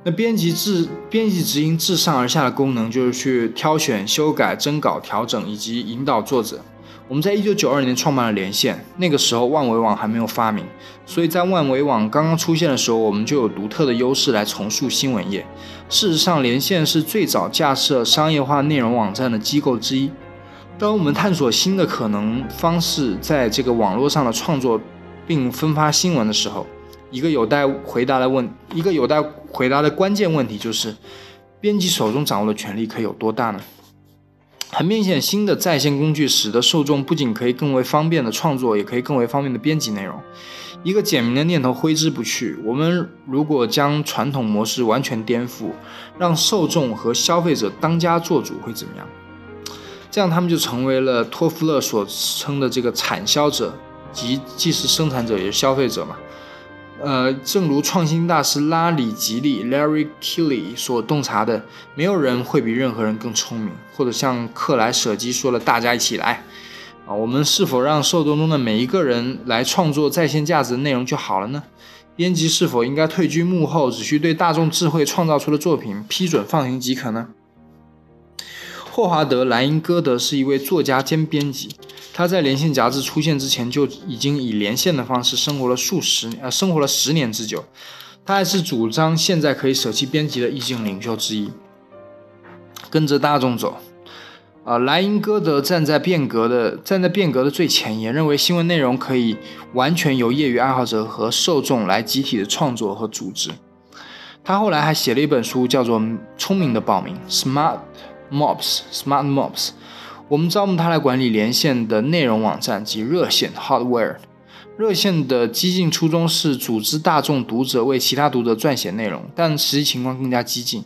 那编辑制编辑执行自上而下的功能，就是去挑选、修改、征稿、调整以及引导作者。我们在一九九二年创办了连线，那个时候万维网还没有发明，所以在万维网刚刚出现的时候，我们就有独特的优势来重塑新闻业。事实上，连线是最早架设商业化内容网站的机构之一。当我们探索新的可能方式，在这个网络上的创作并分发新闻的时候，一个有待回答的问，一个有待回答的关键问题就是：编辑手中掌握的权力可以有多大呢？很明显，新的在线工具使得受众不仅可以更为方便的创作，也可以更为方便的编辑内容。一个简明的念头挥之不去：我们如果将传统模式完全颠覆，让受众和消费者当家做主，会怎么样？这样他们就成为了托夫勒所称的这个产销者，即既是生产者也是消费者嘛。呃，正如创新大师拉里·吉利 （Larry Killy） 所洞察的，没有人会比任何人更聪明。或者像克莱舍基说的：“大家一起来啊！”我们是否让受众中的每一个人来创作在线价值的内容就好了呢？编辑是否应该退居幕后，只需对大众智慧创造出的作品批准放行即可呢？霍华德·莱因戈德是一位作家兼编辑。他在连线杂志出现之前就已经以连线的方式生活了数十年呃生活了十年之久，他还是主张现在可以舍弃编辑的意见领袖之一。跟着大众走，啊，莱茵戈德站在变革的站在变革的最前沿，认为新闻内容可以完全由业余爱好者和受众来集体的创作和组织。他后来还写了一本书，叫做《聪明的报名》（Smart Mobs）。Smart Mobs。我们招募他来管理连线的内容网站及热线 （Hardware）。热线的激进初衷是组织大众读者为其他读者撰写内容，但实际情况更加激进。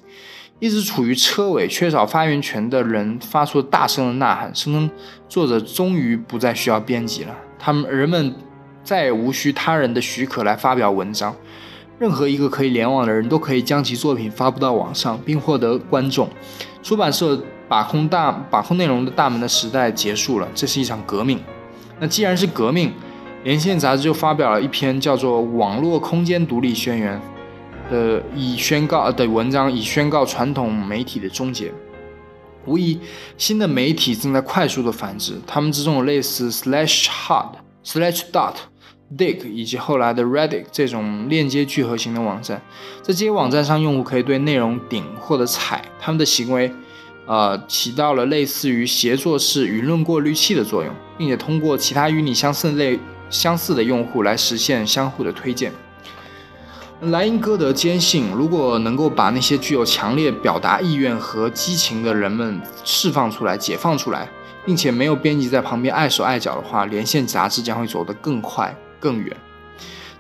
一直处于车尾、缺少发言权的人发出大声的呐喊，声称作者终于不再需要编辑了，他们人们再也无需他人的许可来发表文章。任何一个可以联网的人都可以将其作品发布到网上，并获得观众。出版社。把控大把控内容的大门的时代结束了，这是一场革命。那既然是革命，连线杂志就发表了一篇叫做《网络空间独立宣言》的以宣告的文章，以宣告传统媒体的终结。无疑，新的媒体正在快速的繁殖，他们之中有类似 Slash Hard、Slash Dot、Dig 以及后来的 Reddit 这种链接聚合型的网站。在这些网站上，用户可以对内容顶或者踩，他们的行为，呃，起到了类似于协作式舆论过滤器的作用，并且通过其他与你相似类相似的用户来实现相互的推荐。莱因戈德坚信，如果能够把那些具有强烈表达意愿和激情的人们释放出来、解放出来，并且没有编辑在旁边碍手碍脚的话，连线杂志将会走得更快、更远。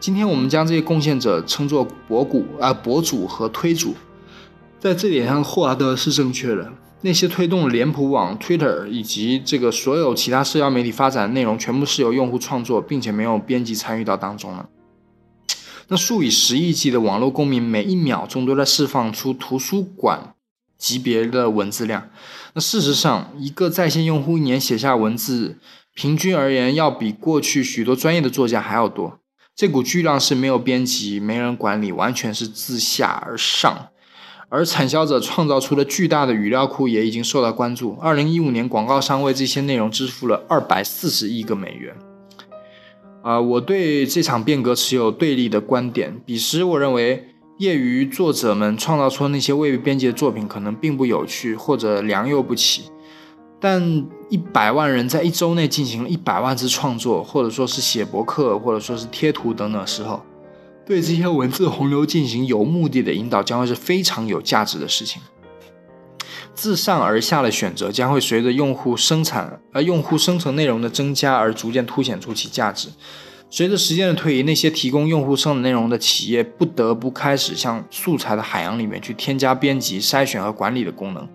今天我们将这些贡献者称作博古啊博主和推主，在这点上，霍华德是正确的。那些推动脸谱网、Twitter 以及这个所有其他社交媒体发展的内容，全部是由用户创作，并且没有编辑参与到当中的。那数以十亿计的网络公民每一秒钟都在释放出图书馆级别的文字量。那事实上，一个在线用户一年写下文字，平均而言要比过去许多专业的作家还要多。这股巨浪是没有编辑、没人管理，完全是自下而上。而产销者创造出的巨大的语料库也已经受到关注。二零一五年，广告商为这些内容支付了二百四十亿个美元。啊，我对这场变革持有对立的观点。彼时，我认为业余作者们创造出那些未被编辑的作品可能并不有趣或者良莠不齐，但一百万人在一周内进行了一百万次创作，或者说是写博客，或者说是贴图等等时候，对这些文字洪流进行有目的的引导，将会是非常有价值的事情。自上而下的选择将会随着用户生产而用户生成内容的增加而逐渐凸显出其价值。随着时间的推移，那些提供用户生成内容的企业不得不开始向素材的海洋里面去添加编辑、筛选和管理的功能，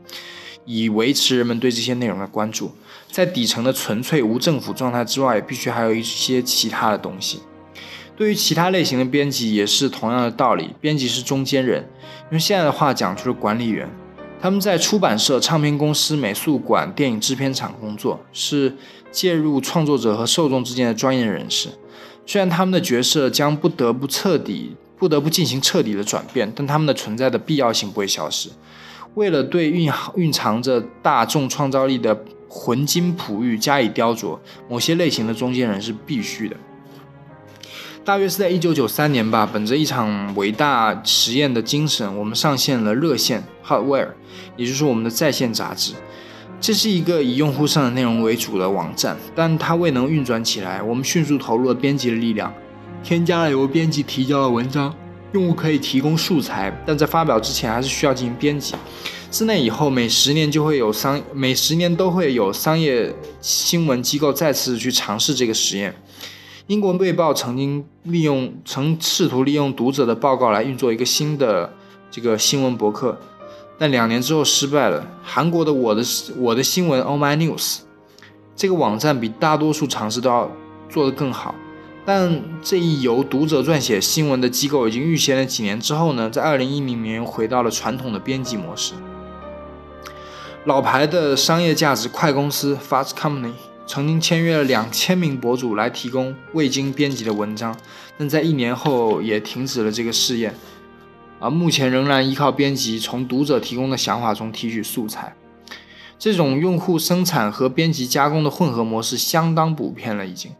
以维持人们对这些内容的关注。在底层的纯粹无政府状态之外，必须还有一些其他的东西。对于其他类型的编辑也是同样的道理。编辑是中间人，用现在的话讲就是管理员。他们在出版社、唱片公司、美术馆、电影制片厂工作，是介入创作者和受众之间的专业人士。虽然他们的角色将不得不彻底、不得不进行彻底的转变，但他们的存在的必要性不会消失。为了对蕴蕴藏着大众创造力的浑金璞玉加以雕琢，某些类型的中间人是必须的。大约是在一九九三年吧，本着一场伟大实验的精神，我们上线了热线 Hardware，也就是我们的在线杂志。这是一个以用户上的内容为主的网站，但它未能运转起来。我们迅速投入了编辑的力量，添加了由编辑提交的文章。用户可以提供素材，但在发表之前还是需要进行编辑。自那以后，每十年就会有商，每十年都会有商业新闻机构再次去尝试这个实验。英国《卫报》曾经利用，曾试图利用读者的报告来运作一个新的这个新闻博客，但两年之后失败了。韩国的《我的我的新闻》（Oh My News） 这个网站比大多数尝试都要做得更好，但这一由读者撰写新闻的机构已经预先了几年之后呢，在二零一零年回到了传统的编辑模式。老牌的商业价值快公司 （Fast Company）。曾经签约了两千名博主来提供未经编辑的文章，但在一年后也停止了这个试验。而目前仍然依靠编辑从读者提供的想法中提取素材。这种用户生产和编辑加工的混合模式相当普遍了。已经，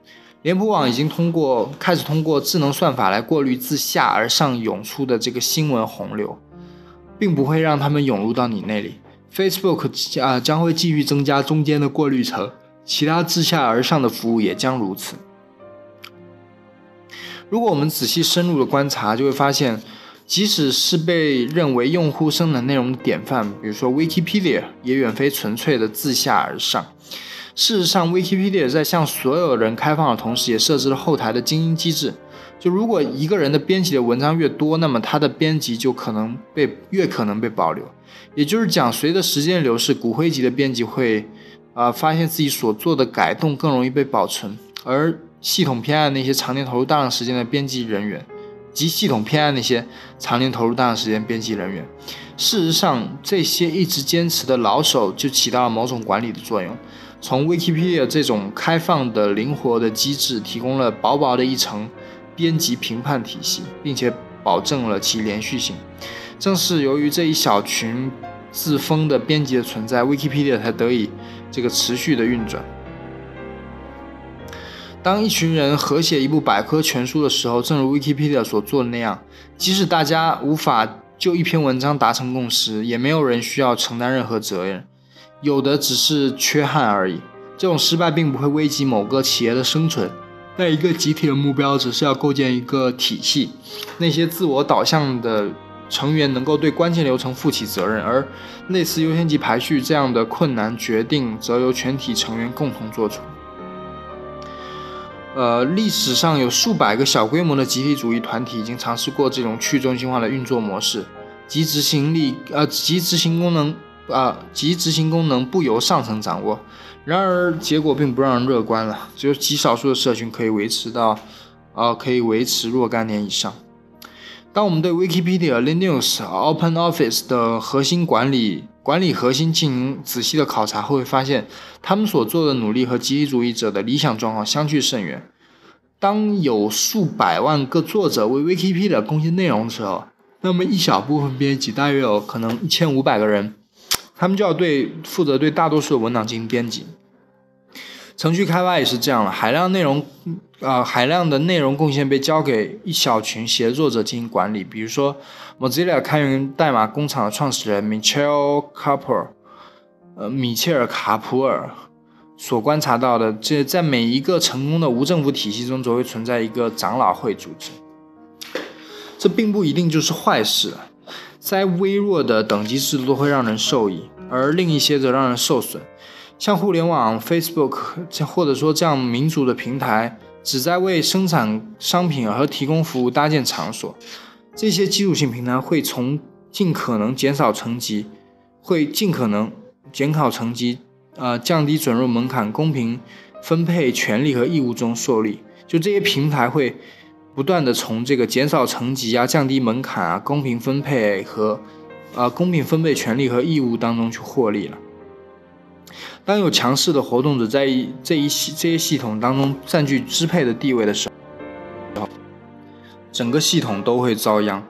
脸谱网已经通过开始通过智能算法来过滤自下而上涌出的这个新闻洪流，并不会让他们涌入到你那里。Facebook 啊将会继续增加中间的过滤层。其他自下而上的服务也将如此。如果我们仔细深入的观察，就会发现，即使是被认为用户生产内容的典范，比如说 Wikipedia，也远非纯粹的自下而上。事实上，Wikipedia 在向所有人开放的同时，也设置了后台的精英机制。就如果一个人的编辑的文章越多，那么他的编辑就可能被越可能被保留。也就是讲，随着时间流逝，骨灰级的编辑会。啊，发现自己所做的改动更容易被保存，而系统偏爱那些常年投入大量时间的编辑人员，及系统偏爱那些常年投入大量时间编辑人员。事实上，这些一直坚持的老手就起到了某种管理的作用。从 Wikipedia 这种开放的、灵活的机制，提供了薄薄的一层编辑评判体系，并且保证了其连续性。正是由于这一小群。自封的编辑的存在，Wikipedia 才得以这个持续的运转。当一群人合写一部百科全书的时候，正如 Wikipedia 所做的那样，即使大家无法就一篇文章达成共识，也没有人需要承担任何责任，有的只是缺憾而已。这种失败并不会危及某个企业的生存。但一个集体的目标只是要构建一个体系，那些自我导向的成员能够对关键流程负起责任，而类似优先级排序这样的困难决定则由全体成员共同做出。呃，历史上有数百个小规模的集体主义团体已经尝试过这种去中心化的运作模式，即执行力呃，即执行功能啊，即执行功能不由上层掌握。然而，结果并不让人乐观了。只有极少数的社群可以维持到，呃，可以维持若干年以上。当我们对 Wikipedia、Linux、OpenOffice 的核心管理管理核心进行仔细的考察后，会发现他们所做的努力和集体主义者的理想状况相距甚远。当有数百万个作者为 Wikipedia 贡献内容的时候，那么一小部分编辑，大约有可能一千五百个人。他们就要对负责对大多数的文档进行编辑，程序开发也是这样了。海量内容，啊，海量的内容贡献被交给一小群协作者进行管理。比如说，Mozilla 开源代码工厂的创始人 Michel c a p e r 呃，米切尔·卡普尔所观察到的，这在每一个成功的无政府体系中，总会存在一个长老会组织。这并不一定就是坏事。再微弱的等级制度都会让人受益，而另一些则让人受损。像互联网、Facebook，或者说这样民主的平台，旨在为生产商品和提供服务搭建场所。这些基础性平台会从尽可能减少层级，会尽可能减少层级，呃，降低准入门槛，公平分配权利和义务中受力。就这些平台会。不断的从这个减少层级啊、降低门槛啊、公平分配和，呃公平分配权利和义务当中去获利了。当有强势的活动者在这一系这些系统当中占据支配的地位的时候，整个系统都会遭殃。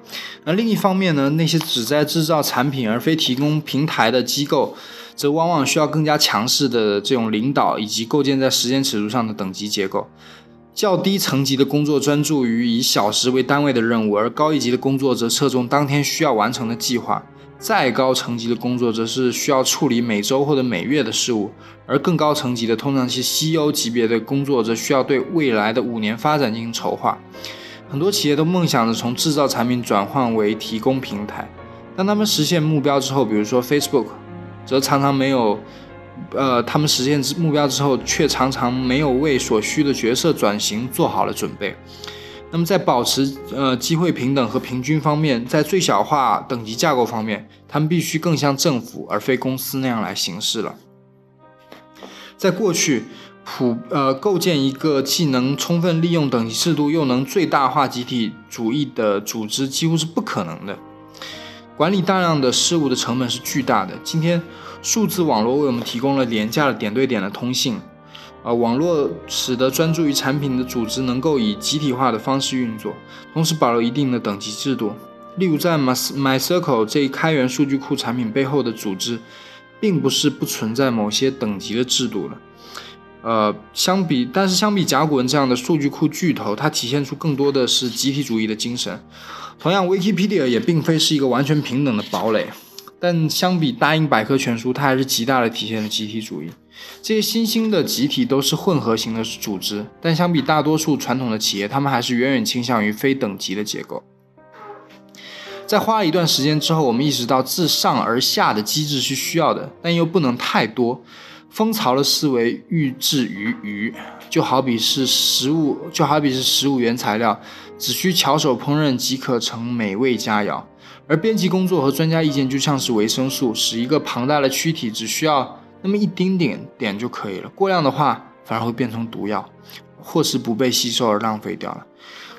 那另一方面呢，那些只在制造产品而非提供平台的机构，则往往需要更加强势的这种领导以及构建在时间尺度上的等级结构。较低层级的工作专注于以小时为单位的任务，而高一级的工作则侧重当天需要完成的计划。再高层级的工作则是需要处理每周或者每月的事务，而更高层级的，通常是 CEO 级别的工作，则需要对未来的五年发展进行筹划。很多企业都梦想着从制造产品转换为提供平台，当他们实现目标之后，比如说 Facebook，则常常没有。呃，他们实现目标之后，却常常没有为所需的角色转型做好了准备。那么，在保持呃机会平等和平均方面，在最小化等级架构方面，他们必须更像政府而非公司那样来行事了。在过去，普呃构建一个既能充分利用等级制度，又能最大化集体主义的组织，几乎是不可能的。管理大量的事物的成本是巨大的。今天。数字网络为我们提供了廉价的点对点的通信，呃，网络使得专注于产品的组织能够以集体化的方式运作，同时保留一定的等级制度。例如，在 MyCircle 这一开源数据库产品背后的组织，并不是不存在某些等级的制度了。呃，相比，但是相比甲骨文这样的数据库巨头，它体现出更多的是集体主义的精神。同样，Wikipedia 也并非是一个完全平等的堡垒。但相比大英百科全书，它还是极大的体现了集体主义。这些新兴的集体都是混合型的组织，但相比大多数传统的企业，他们还是远远倾向于非等级的结构。在花了一段时间之后，我们意识到自上而下的机制是需要的，但又不能太多。蜂巢的思维欲制于鱼，就好比是食物，就好比是食物原材料，只需巧手烹饪即可成美味佳肴。而编辑工作和专家意见就像是维生素，使一个庞大的躯体只需要那么一丁点点就可以了。过量的话，反而会变成毒药，或是不被吸收而浪费掉了。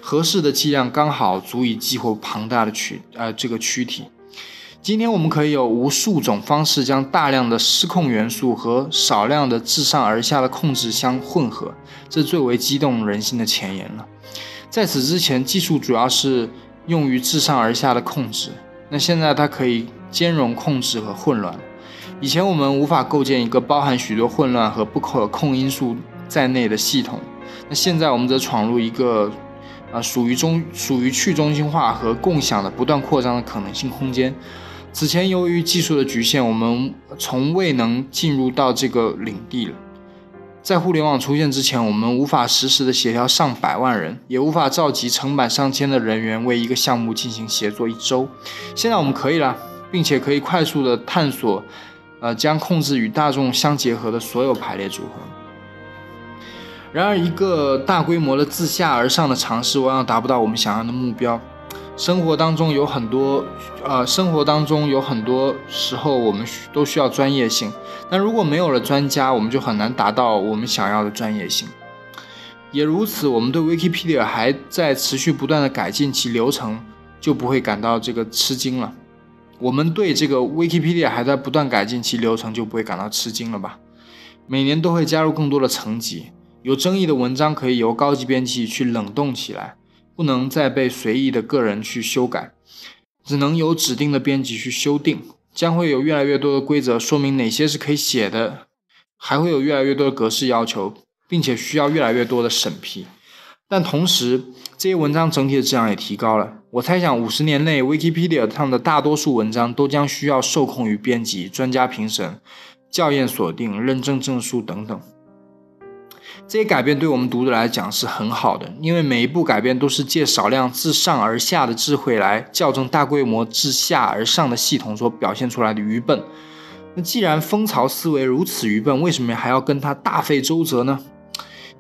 合适的剂量刚好足以激活庞大的躯呃这个躯体。今天我们可以有无数种方式将大量的失控元素和少量的自上而下的控制相混合，这最为激动人心的前沿了。在此之前，技术主要是。用于自上而下的控制，那现在它可以兼容控制和混乱。以前我们无法构建一个包含许多混乱和不可控因素在内的系统，那现在我们则闯入一个，啊，属于中属于去中心化和共享的不断扩张的可能性空间。此前由于技术的局限，我们从未能进入到这个领地了。在互联网出现之前，我们无法实时的协调上百万人，也无法召集成百上千的人员为一个项目进行协作一周。现在我们可以了，并且可以快速的探索。呃，将控制与大众相结合的所有排列组合。然而，一个大规模的自下而上的尝试，往往达不到我们想要的目标。生活当中有很多，呃，生活当中有很多时候，我们需都需要专业性。那如果没有了专家，我们就很难达到我们想要的专业性。也如此，我们对 Wikipedia 还在持续不断的改进其流程，就不会感到这个吃惊了。我们对这个 Wikipedia 还在不断改进其流程，就不会感到吃惊了吧？每年都会加入更多的层级，有争议的文章可以由高级编辑去冷冻起来，不能再被随意的个人去修改，只能由指定的编辑去修订。将会有越来越多的规则说明哪些是可以写的，还会有越来越多的格式要求，并且需要越来越多的审批。但同时，这些文章整体的质量也提高了。我猜想，五十年内，Wikipedia 上的大多数文章都将需要受控于编辑、专家评审、校验锁定、认证证书等等。这些改变对我们读者来讲是很好的，因为每一步改变都是借少量自上而下的智慧来校正大规模自下而上的系统所表现出来的愚笨。那既然蜂巢思维如此愚笨，为什么还要跟他大费周折呢？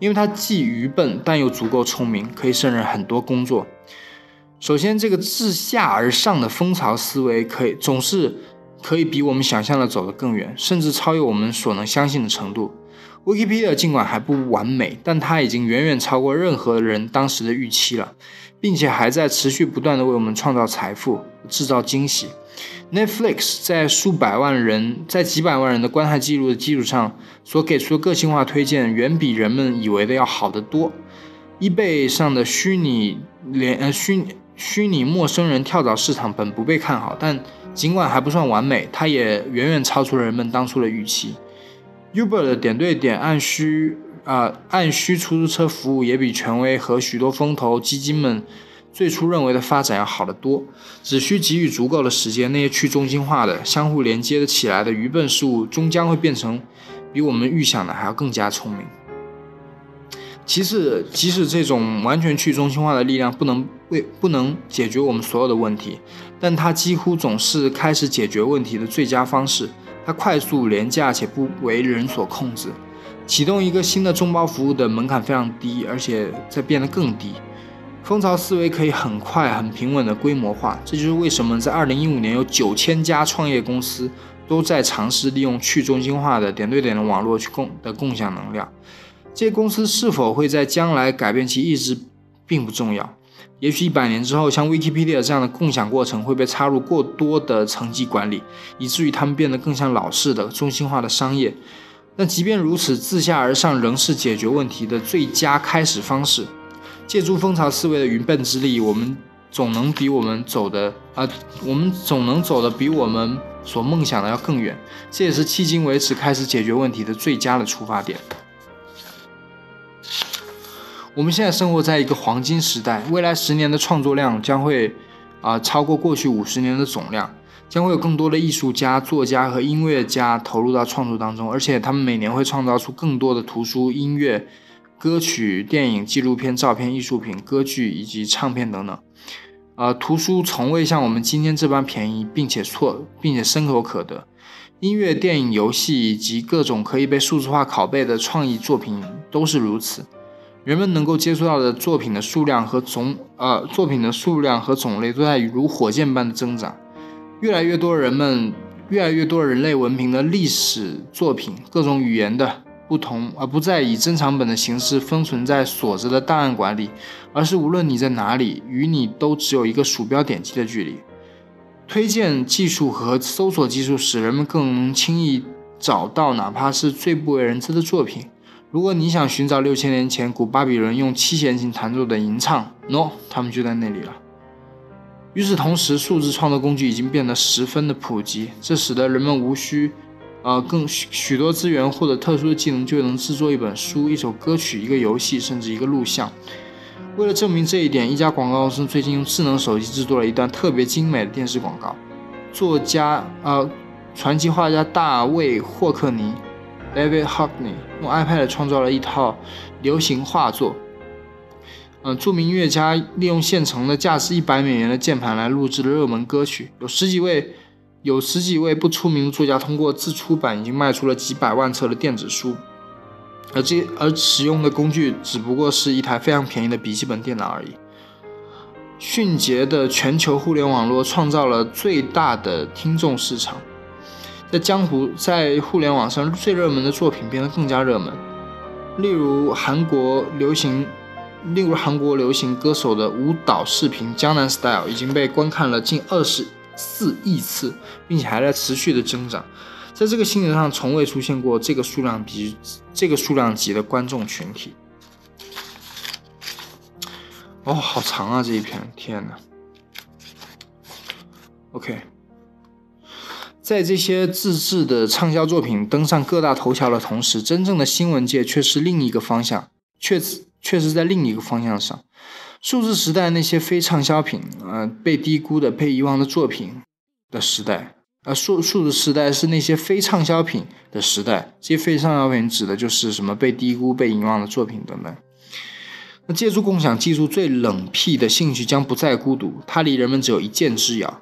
因为它既愚笨，但又足够聪明，可以胜任很多工作。首先，这个自下而上的蜂巢思维可以总是可以比我们想象的走得更远，甚至超越我们所能相信的程度。Wikipedia 尽管还不完美，但它已经远远超过任何人当时的预期了，并且还在持续不断的为我们创造财富、制造惊喜。Netflix 在数百万人、在几百万人的观看记录的基础上所给出的个性化推荐，远比人们以为的要好得多。eBay 上的虚拟连呃虚。虚拟陌生人跳蚤市场本不被看好，但尽管还不算完美，它也远远超出了人们当初的预期。Uber 的点对点按需啊按需出租车服务也比权威和许多风投基金们最初认为的发展要好得多。只需给予足够的时间，那些去中心化的、相互连接的起来的愚笨事物，终将会变成比我们预想的还要更加聪明。其次，即使这种完全去中心化的力量不能为不能解决我们所有的问题，但它几乎总是开始解决问题的最佳方式。它快速、廉价且不为人所控制。启动一个新的众包服务的门槛非常低，而且在变得更低。蜂巢思维可以很快、很平稳的规模化。这就是为什么在2015年有九千家创业公司都在尝试利用去中心化的点对点的网络去共的共享能量。这些公司是否会在将来改变其意志，并不重要。也许一百年之后，像 Wikipedia 这样的共享过程会被插入过多的层级管理，以至于它们变得更像老式的中心化的商业。但即便如此，自下而上仍是解决问题的最佳开始方式。借助蜂巢思维的云笨之力，我们总能比我们走的啊，我们总能走的比我们所梦想的要更远。这也是迄今为止开始解决问题的最佳的出发点。我们现在生活在一个黄金时代，未来十年的创作量将会啊超过过去五十年的总量，将会有更多的艺术家、作家和音乐家投入到创作当中，而且他们每年会创造出更多的图书、音乐、歌曲、电影、纪录片、照片、艺术品、歌剧以及唱片等等。呃，图书从未像我们今天这般便宜，并且错，并且深有可得。音乐、电影、游戏以及各种可以被数字化拷贝的创意作品都是如此。人们能够接触到的作品的数量和总呃作品的数量和种类都在如火箭般的增长，越来越多人们越来越多人类文明的历史作品，各种语言的不同，而不再以珍藏本的形式封存在锁着的档案馆里，而是无论你在哪里，与你都只有一个鼠标点击的距离。推荐技术和搜索技术使人们更能轻易找到哪怕是最不为人知的作品。如果你想寻找六千年前古巴比伦用七弦琴弹奏的吟唱，喏，他们就在那里了。与此同时，数字创作工具已经变得十分的普及，这使得人们无需，呃，更许许多资源或者特殊的技能就能制作一本书、一首歌曲、一个游戏，甚至一个录像。为了证明这一点，一家广告公司最近用智能手机制作了一段特别精美的电视广告。作家，呃，传奇画家大卫霍克尼 （David Hockney） 用 iPad 创造了一套流行画作。嗯，著名音乐家利用现成的价值一百美元的键盘来录制了热门歌曲，有十几位有十几位不出名的作家通过自出版已经卖出了几百万册的电子书，而这而使用的工具只不过是一台非常便宜的笔记本电脑而已。迅捷的全球互联网络创造了最大的听众市场，在江湖在互联网上最热门的作品变得更加热门，例如韩国流行。例如，韩国流行歌手的舞蹈视频《江南 Style》已经被观看了近二十四亿次，并且还在持续的增长。在这个星球上，从未出现过这个数量级、这个数量级的观众群体。哦，好长啊！这一篇，天哪！OK，在这些自制的畅销作品登上各大头条的同时，真正的新闻界却是另一个方向，却。却是在另一个方向上，数字时代那些非畅销品，呃，被低估的、被遗忘的作品的时代，而数数字时代是那些非畅销品的时代。这些非畅销品指的就是什么被低估、被遗忘的作品等等。那借助共享技术，最冷僻的兴趣将不再孤独，它离人们只有一箭之遥。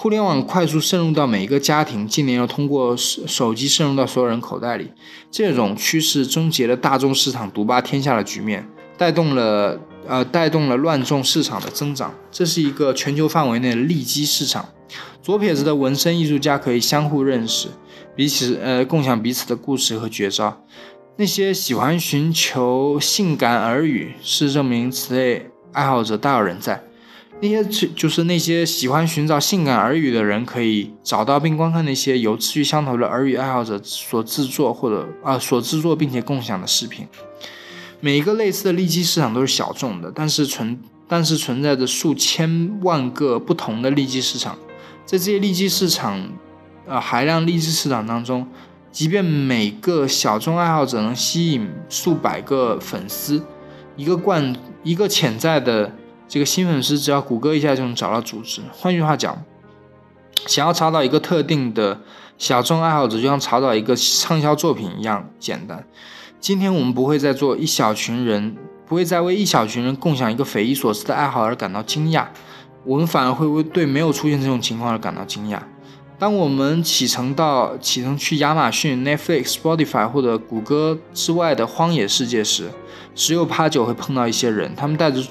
互联网快速渗入到每一个家庭，近年又通过手手机渗入到所有人口袋里，这种趋势终结了大众市场独霸天下的局面。带动了呃，带动了乱众市场的增长，这是一个全球范围内的利基市场。左撇子的纹身艺术家可以相互认识，彼此呃共享彼此的故事和绝招。那些喜欢寻求性感耳语，是证明此类爱好者大有人在。那些就是那些喜欢寻找性感耳语的人，可以找到并观看那些有志趣相投的耳语爱好者所制作或者啊所制作并且共享的视频。每一个类似的利基市场都是小众的，但是存但是存在着数千万个不同的利基市场，在这些利基市场，呃海量利基市场当中，即便每个小众爱好者能吸引数百个粉丝，一个冠一个潜在的这个新粉丝，只要谷歌一下就能找到组织。换句话讲，想要查到一个特定的小众爱好者，就像查找一个畅销作品一样简单。今天我们不会再做一小群人，不会再为一小群人共享一个匪夷所思的爱好而感到惊讶，我们反而会为对没有出现这种情况而感到惊讶。当我们启程到启程去亚马逊、Netflix、Spotify 或者谷歌之外的荒野世界时，十有八九会碰到一些人，他们带着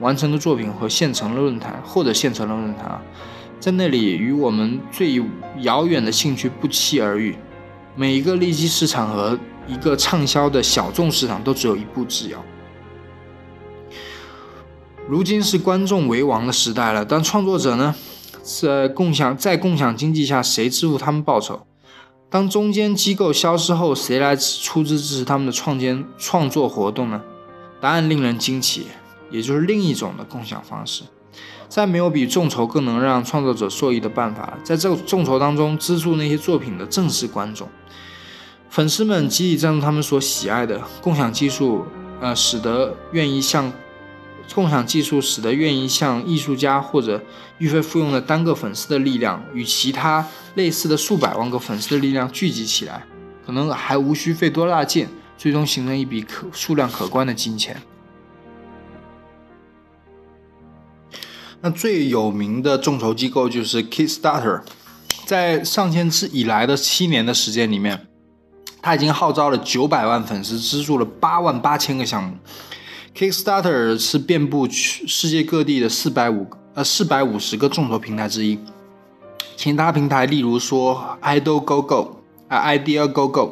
完成的作品和现成的论坛或者现成的论坛啊，在那里与我们最遥远的兴趣不期而遇。每一个利基市场和一个畅销的小众市场都只有一步之遥。如今是观众为王的时代了，但创作者呢？在共享在共享经济下，谁支付他们报酬？当中间机构消失后，谁来出资支持他们的创建创作活动呢？答案令人惊奇，也就是另一种的共享方式。再没有比众筹更能让创作者受益的办法了。在这众筹当中，资助那些作品的正是观众。粉丝们集体赞助他们所喜爱的共享技术，呃，使得愿意向共享技术使得愿意向艺术家或者预费付用的单个粉丝的力量，与其他类似的数百万个粉丝的力量聚集起来，可能还无需费多大劲，最终形成一笔可数量可观的金钱。那最有名的众筹机构就是 Kickstarter，在上线之以来的七年的时间里面。他已经号召了九百万粉丝，资助了八万八千个项目。Kickstarter 是遍布世界各地的四百五呃四百五十个众筹平台之一。其他平台，例如说 IdoGoGo 啊 IdeaGoGo，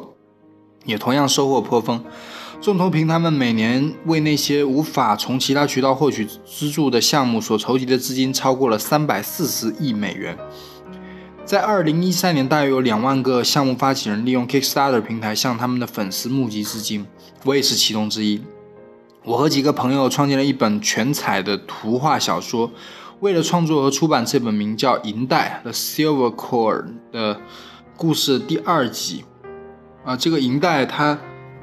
也同样收获颇丰。众筹平台们每年为那些无法从其他渠道获取资助的项目所筹集的资金超过了三百四十亿美元。在二零一三年，大约有两万个项目发起人利用 Kickstarter 平台向他们的粉丝募集资金，我也是其中之一。我和几个朋友创建了一本全彩的图画小说《为了创作和出版这本名叫《银带》的《Silver Cord》的故事第二集。啊，这个《银带》它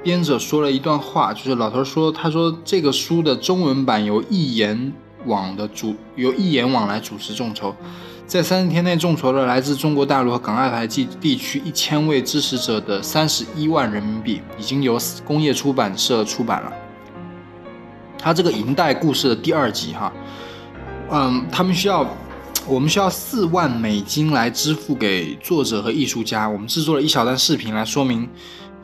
编者说了一段话，就是老头说，他说这个书的中文版由一言网的主由一言网来主持众筹。在三十天内众筹了来自中国大陆和港澳台地地区一千位支持者的三十一万人民币，已经由工业出版社出版了。他这个银带故事的第二集，哈，嗯，他们需要，我们需要四万美金来支付给作者和艺术家。我们制作了一小段视频来说明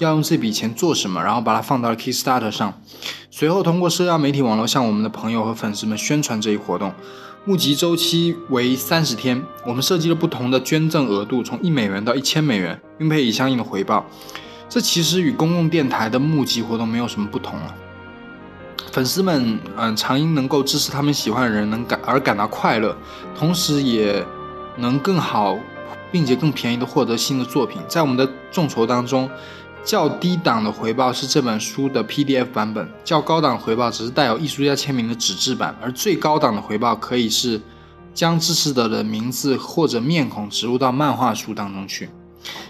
要用这笔钱做什么，然后把它放到了 Kickstarter 上。随后通过社交媒体网络向我们的朋友和粉丝们宣传这一活动。募集周期为三十天，我们设计了不同的捐赠额度，从一美元到一千美元，并配以相应的回报。这其实与公共电台的募集活动没有什么不同了。粉丝们，嗯，常因能够支持他们喜欢的人能感而感到快乐，同时也能更好并且更便宜的获得新的作品。在我们的众筹当中。较低档的回报是这本书的 PDF 版本，较高档回报只是带有艺术家签名的纸质版，而最高档的回报可以是将支持者的名字或者面孔植入到漫画书当中去。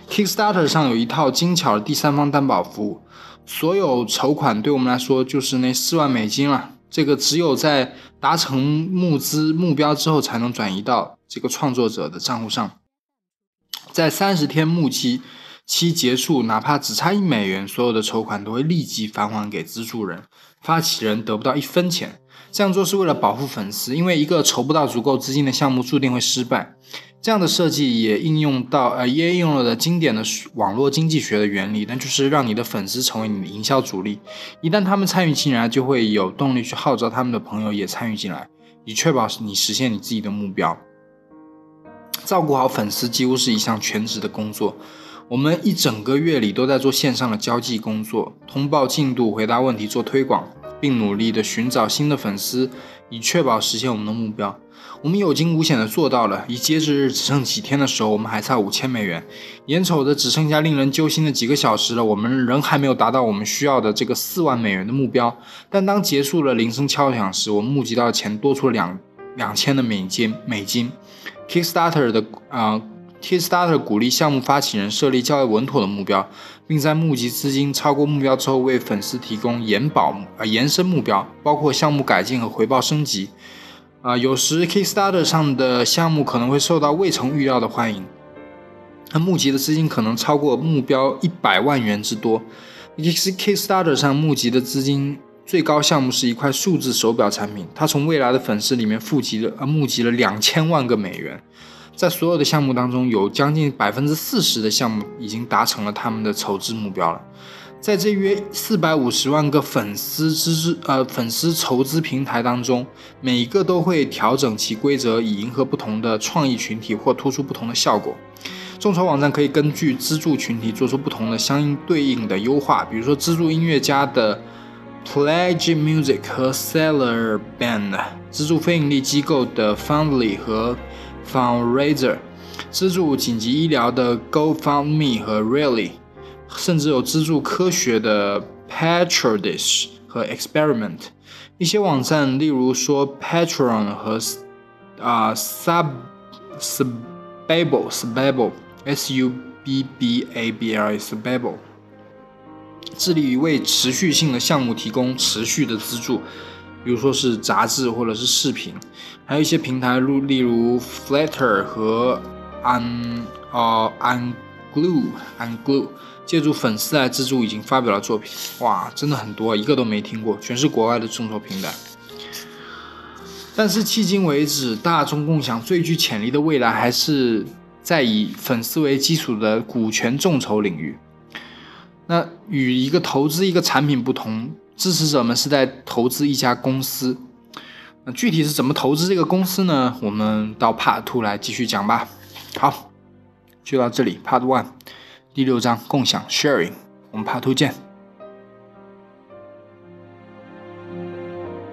Kickstarter 上有一套精巧的第三方担保服务，所有筹款对我们来说就是那四万美金了。这个只有在达成募资目标之后才能转移到这个创作者的账户上，在三十天募期。期结束，哪怕只差一美元，所有的筹款都会立即返还给资助人，发起人得不到一分钱。这样做是为了保护粉丝，因为一个筹不到足够资金的项目注定会失败。这样的设计也应用到呃，也应用了的经典的网络经济学的原理，那就是让你的粉丝成为你的营销主力。一旦他们参与进来，就会有动力去号召他们的朋友也参与进来，以确保你实现你自己的目标。照顾好粉丝几乎是一项全职的工作。我们一整个月里都在做线上的交际工作，通报进度、回答问题、做推广，并努力的寻找新的粉丝，以确保实现我们的目标。我们有惊无险的做到了。以截止日只剩几天的时候，我们还差五千美元。眼瞅着只剩下令人揪心的几个小时了，我们仍还没有达到我们需要的这个四万美元的目标。但当结束了铃声敲响时，我们募集到的钱多出了两两千的美金。美金，Kickstarter 的啊。Kickstarter 鼓励项目发起人设立较为稳妥的目标，并在募集资金超过目标之后，为粉丝提供延保呃延伸目标，包括项目改进和回报升级。啊，有时 Kickstarter 上的项目可能会受到未曾预料的欢迎，它募集的资金可能超过目标一百万元之多。Kickstarter 上募集的资金最高项目是一块数字手表产品，它从未来的粉丝里面募集了呃募集了两千万个美元。在所有的项目当中，有将近百分之四十的项目已经达成了他们的筹资目标了。在这约四百五十万个粉丝资呃粉丝筹资平台当中，每一个都会调整其规则，以迎合不同的创意群体或突出不同的效果。众筹网站可以根据资助群体做出不同的相应对应的优化，比如说资助音乐家的 Pledge Music 和 Seller Band，资助非盈利机构的 Fundly 和 Fundraiser 资助紧急医疗的 GoFundMe 和 Really，甚至有资助科学的 Patrodish 和 Experiment。一些网站，例如说 Patron 和啊 Sub Subbable Subbable S U B B A B L Subbable，致力于为持续性的项目提供持续的资助。比如说是杂志或者是视频，还有一些平台，如例如 Flatter 和 Un 呃 Unglue Unglue，借助粉丝来资助已经发表了作品，哇，真的很多，一个都没听过，全是国外的众筹平台。但是迄今为止，大众共享最具潜力的未来还是在以粉丝为基础的股权众筹领域。那与一个投资一个产品不同。支持者们是在投资一家公司，那具体是怎么投资这个公司呢？我们到 Part Two 来继续讲吧。好，就到这里，Part One 第六章共享 Sharing，我们 Part Two 见。